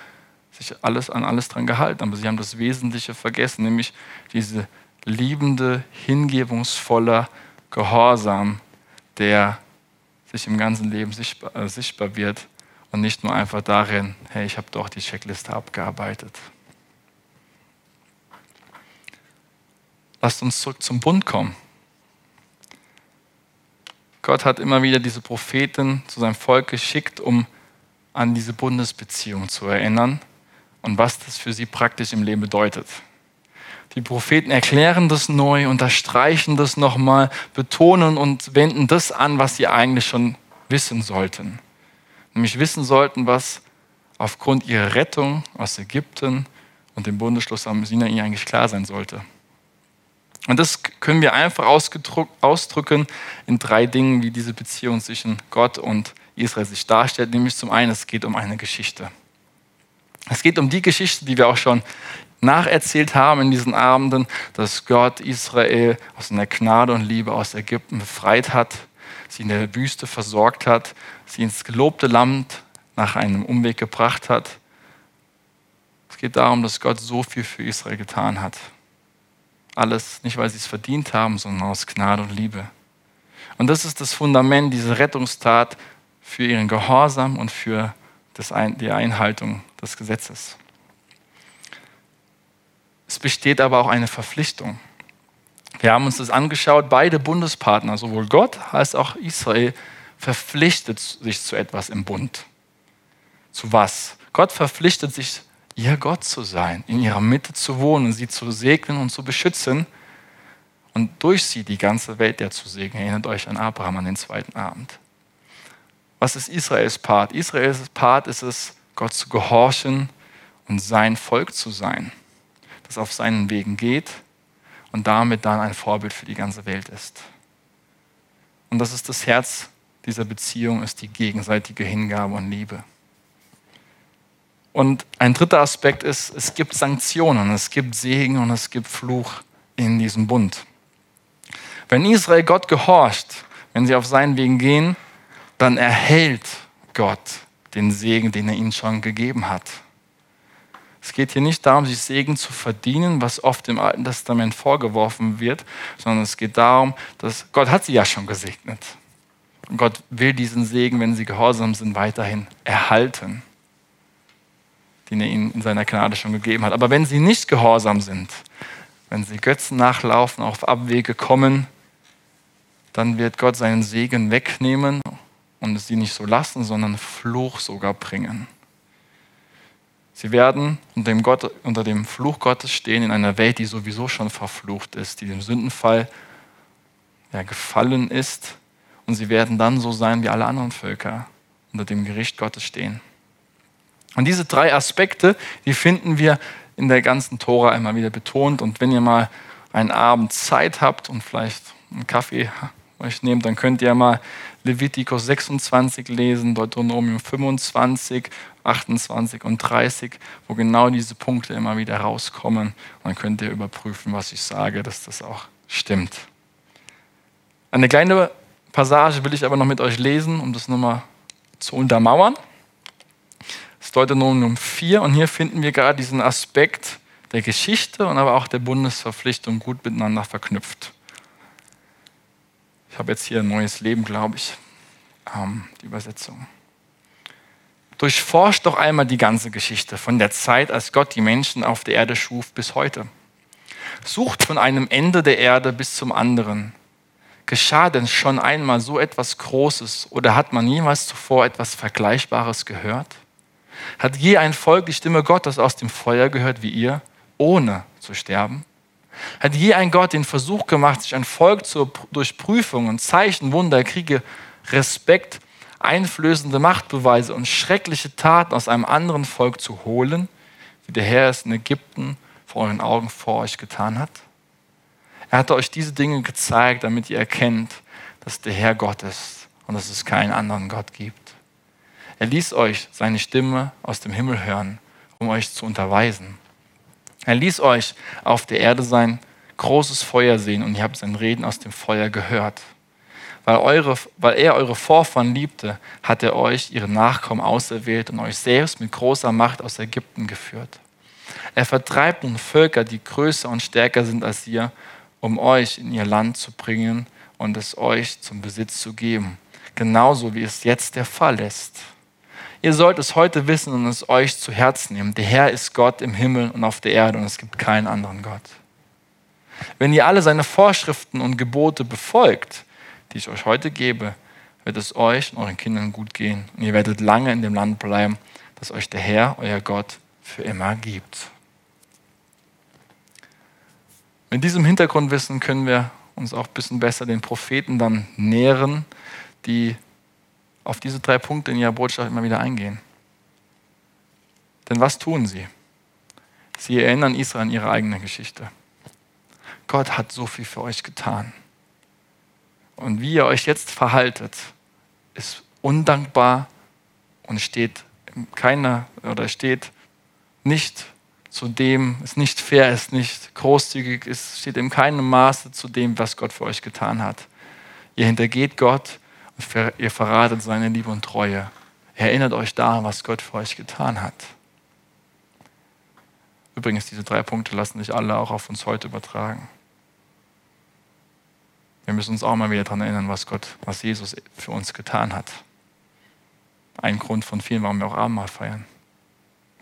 sich alles an alles dran gehalten, aber sie haben das Wesentliche vergessen, nämlich diese liebende, hingebungsvoller Gehorsam, der sich im ganzen Leben sichtbar, äh, sichtbar wird und nicht nur einfach darin, hey, ich habe doch die Checkliste abgearbeitet. Lasst uns zurück zum Bund kommen. Gott hat immer wieder diese Propheten zu seinem Volk geschickt, um an diese Bundesbeziehung zu erinnern und was das für sie praktisch im Leben bedeutet. Die Propheten erklären das neu, unterstreichen das nochmal, betonen und wenden das an, was sie eigentlich schon wissen sollten. Nämlich wissen sollten, was aufgrund ihrer Rettung aus Ägypten und dem Bundesschluss am Sinai eigentlich klar sein sollte. Und das können wir einfach ausdrücken in drei Dingen, wie diese Beziehung zwischen Gott und Israel sich darstellt. Nämlich zum einen, es geht um eine Geschichte. Es geht um die Geschichte, die wir auch schon nacherzählt haben in diesen Abenden, dass Gott Israel aus einer Gnade und Liebe aus Ägypten befreit hat, sie in der Wüste versorgt hat, sie ins gelobte Land nach einem Umweg gebracht hat. Es geht darum, dass Gott so viel für Israel getan hat. Alles nicht, weil sie es verdient haben, sondern aus Gnade und Liebe. Und das ist das Fundament, diese Rettungstat für ihren Gehorsam und für Ein die Einhaltung des Gesetzes. Es besteht aber auch eine Verpflichtung. Wir haben uns das angeschaut, beide Bundespartner, sowohl Gott als auch Israel, verpflichtet sich zu etwas im Bund. Zu was? Gott verpflichtet sich ihr Gott zu sein, in ihrer Mitte zu wohnen, sie zu segnen und zu beschützen und durch sie die ganze Welt ja zu segnen. Erinnert euch an Abraham an den zweiten Abend. Was ist Israels Part? Israels Part ist es, Gott zu gehorchen und sein Volk zu sein, das auf seinen Wegen geht und damit dann ein Vorbild für die ganze Welt ist. Und das ist das Herz dieser Beziehung, ist die gegenseitige Hingabe und Liebe. Und ein dritter Aspekt ist, es gibt Sanktionen, es gibt Segen und es gibt Fluch in diesem Bund. Wenn Israel Gott gehorcht, wenn sie auf seinen Wegen gehen, dann erhält Gott den Segen, den er ihnen schon gegeben hat. Es geht hier nicht darum, sich Segen zu verdienen, was oft im Alten Testament vorgeworfen wird, sondern es geht darum, dass Gott hat sie ja schon gesegnet. Und Gott will diesen Segen, wenn sie gehorsam sind, weiterhin erhalten den er ihnen in seiner Gnade schon gegeben hat. Aber wenn sie nicht gehorsam sind, wenn sie Götzen nachlaufen, auf Abwege kommen, dann wird Gott seinen Segen wegnehmen und sie nicht so lassen, sondern Fluch sogar bringen. Sie werden unter dem, Gott, unter dem Fluch Gottes stehen in einer Welt, die sowieso schon verflucht ist, die dem Sündenfall ja, gefallen ist. Und sie werden dann so sein wie alle anderen Völker, unter dem Gericht Gottes stehen. Und diese drei Aspekte, die finden wir in der ganzen Tora immer wieder betont. Und wenn ihr mal einen Abend Zeit habt und vielleicht einen Kaffee euch nehmt, dann könnt ihr mal Levitikus 26 lesen, Deuteronomium 25, 28 und 30, wo genau diese Punkte immer wieder rauskommen. Dann könnt ihr überprüfen, was ich sage, dass das auch stimmt. Eine kleine Passage will ich aber noch mit euch lesen, um das nochmal zu untermauern. Deuteronomium 4 und hier finden wir gerade diesen Aspekt der Geschichte und aber auch der Bundesverpflichtung gut miteinander verknüpft. Ich habe jetzt hier ein neues Leben, glaube ich, ähm, die Übersetzung. Durchforscht doch einmal die ganze Geschichte von der Zeit, als Gott die Menschen auf der Erde schuf, bis heute. Sucht von einem Ende der Erde bis zum anderen. Geschah denn schon einmal so etwas Großes oder hat man jemals zuvor etwas Vergleichbares gehört? Hat je ein Volk die Stimme Gottes aus dem Feuer gehört wie ihr, ohne zu sterben? Hat je ein Gott den Versuch gemacht, sich ein Volk zur, durch Prüfungen, Zeichen, Wunder, Kriege, Respekt, einflößende Machtbeweise und schreckliche Taten aus einem anderen Volk zu holen, wie der Herr es in Ägypten vor euren Augen vor euch getan hat? Er hatte euch diese Dinge gezeigt, damit ihr erkennt, dass der Herr Gott ist und dass es keinen anderen Gott gibt. Er ließ euch seine Stimme aus dem Himmel hören, um euch zu unterweisen. Er ließ euch auf der Erde sein großes Feuer sehen und ihr habt sein Reden aus dem Feuer gehört. Weil, eure, weil er eure Vorfahren liebte, hat er euch, ihre Nachkommen, auserwählt und euch selbst mit großer Macht aus Ägypten geführt. Er vertreibt nun Völker, die größer und stärker sind als ihr, um euch in ihr Land zu bringen und es euch zum Besitz zu geben, genauso wie es jetzt der Fall ist. Ihr sollt es heute wissen und es euch zu Herzen nehmen. Der Herr ist Gott im Himmel und auf der Erde und es gibt keinen anderen Gott. Wenn ihr alle seine Vorschriften und Gebote befolgt, die ich euch heute gebe, wird es euch und euren Kindern gut gehen und ihr werdet lange in dem Land bleiben, das euch der Herr, euer Gott, für immer gibt. Mit diesem Hintergrundwissen können wir uns auch ein bisschen besser den Propheten dann nähren, die auf diese drei Punkte in ihrer Botschaft immer wieder eingehen. Denn was tun sie? Sie erinnern Israel an ihre eigene Geschichte. Gott hat so viel für euch getan. Und wie ihr euch jetzt verhaltet, ist undankbar und steht keiner oder steht nicht zu dem, ist nicht fair, ist nicht großzügig, ist, steht in keinem Maße zu dem, was Gott für euch getan hat. Ihr hintergeht Gott ihr verratet seine Liebe und Treue. Erinnert euch daran, was Gott für euch getan hat. Übrigens, diese drei Punkte lassen sich alle auch auf uns heute übertragen. Wir müssen uns auch mal wieder daran erinnern, was Gott, was Jesus für uns getan hat. Ein Grund von vielen, warum wir auch Abendmahl feiern.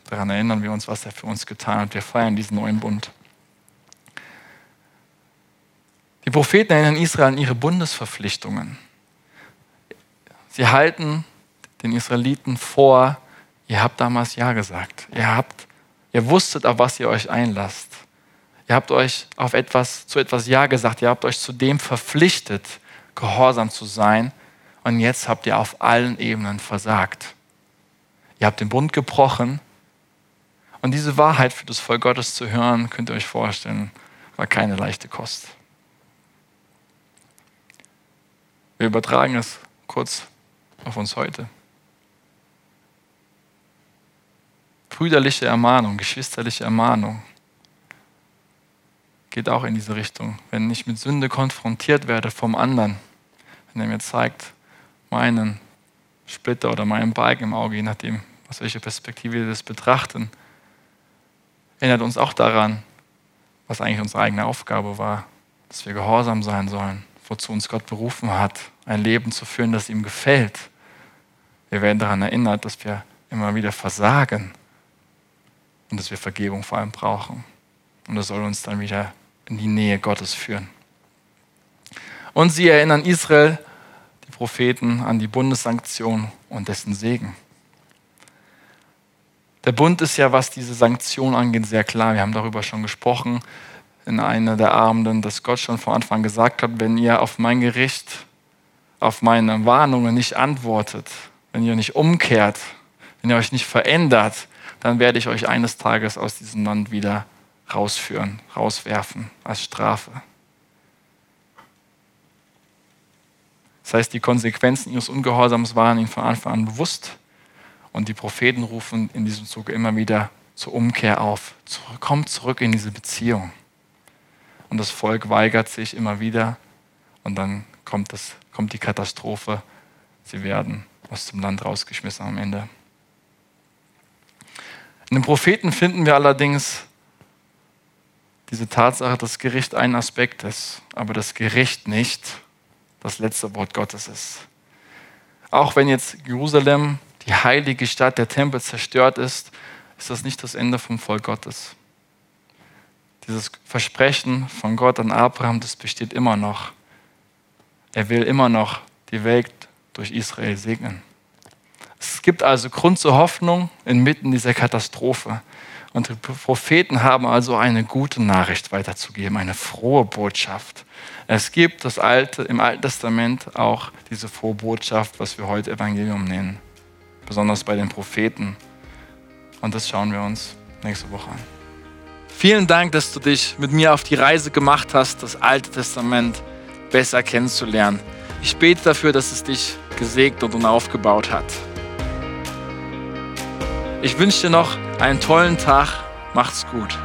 Daran erinnern wir uns, was er für uns getan hat. Wir feiern diesen neuen Bund. Die Propheten erinnern Israel an ihre Bundesverpflichtungen. Sie halten den Israeliten vor, ihr habt damals Ja gesagt. Ihr habt Ihr wusstet, auf was ihr euch einlasst. Ihr habt euch auf etwas, zu etwas Ja gesagt. Ihr habt euch zu dem verpflichtet, gehorsam zu sein. Und jetzt habt ihr auf allen Ebenen versagt. Ihr habt den Bund gebrochen. Und diese Wahrheit für das Volk Gottes zu hören, könnt ihr euch vorstellen, war keine leichte Kost. Wir übertragen es kurz auf uns heute. Brüderliche Ermahnung, geschwisterliche Ermahnung geht auch in diese Richtung. Wenn ich mit Sünde konfrontiert werde vom anderen, wenn er mir zeigt, meinen Splitter oder meinen Balken im Auge, je nachdem, aus welcher Perspektive wir das betrachten, erinnert uns auch daran, was eigentlich unsere eigene Aufgabe war, dass wir gehorsam sein sollen, wozu uns Gott berufen hat, ein Leben zu führen, das ihm gefällt. Wir werden daran erinnert, dass wir immer wieder versagen und dass wir Vergebung vor allem brauchen. Und das soll uns dann wieder in die Nähe Gottes führen. Und sie erinnern Israel, die Propheten, an die Bundessanktion und dessen Segen. Der Bund ist ja, was diese Sanktion angeht, sehr klar. Wir haben darüber schon gesprochen in einer der Abenden, dass Gott schon von Anfang gesagt hat, wenn ihr auf mein Gericht, auf meine Warnungen nicht antwortet, wenn ihr nicht umkehrt, wenn ihr euch nicht verändert, dann werde ich euch eines Tages aus diesem Land wieder rausführen, rauswerfen als Strafe. Das heißt, die Konsequenzen ihres Ungehorsams waren ihnen von Anfang an bewusst und die Propheten rufen in diesem Zuge immer wieder zur Umkehr auf. Kommt zurück in diese Beziehung. Und das Volk weigert sich immer wieder und dann kommt, das, kommt die Katastrophe. Sie werden aus dem Land rausgeschmissen am Ende. In den Propheten finden wir allerdings diese Tatsache, dass Gericht ein Aspekt ist, aber das Gericht nicht das letzte Wort Gottes ist. Auch wenn jetzt Jerusalem, die heilige Stadt, der Tempel zerstört ist, ist das nicht das Ende vom Volk Gottes. Dieses Versprechen von Gott an Abraham, das besteht immer noch. Er will immer noch die Welt durch Israel segnen. Es gibt also Grund zur Hoffnung inmitten dieser Katastrophe. Und die Propheten haben also eine gute Nachricht weiterzugeben, eine frohe Botschaft. Es gibt das Alte, im Alten Testament auch diese frohe Botschaft, was wir heute Evangelium nennen, besonders bei den Propheten. Und das schauen wir uns nächste Woche an. Vielen Dank, dass du dich mit mir auf die Reise gemacht hast, das Alte Testament besser kennenzulernen. Ich bete dafür, dass es dich gesegnet und aufgebaut hat. Ich wünsche dir noch einen tollen Tag. Macht's gut.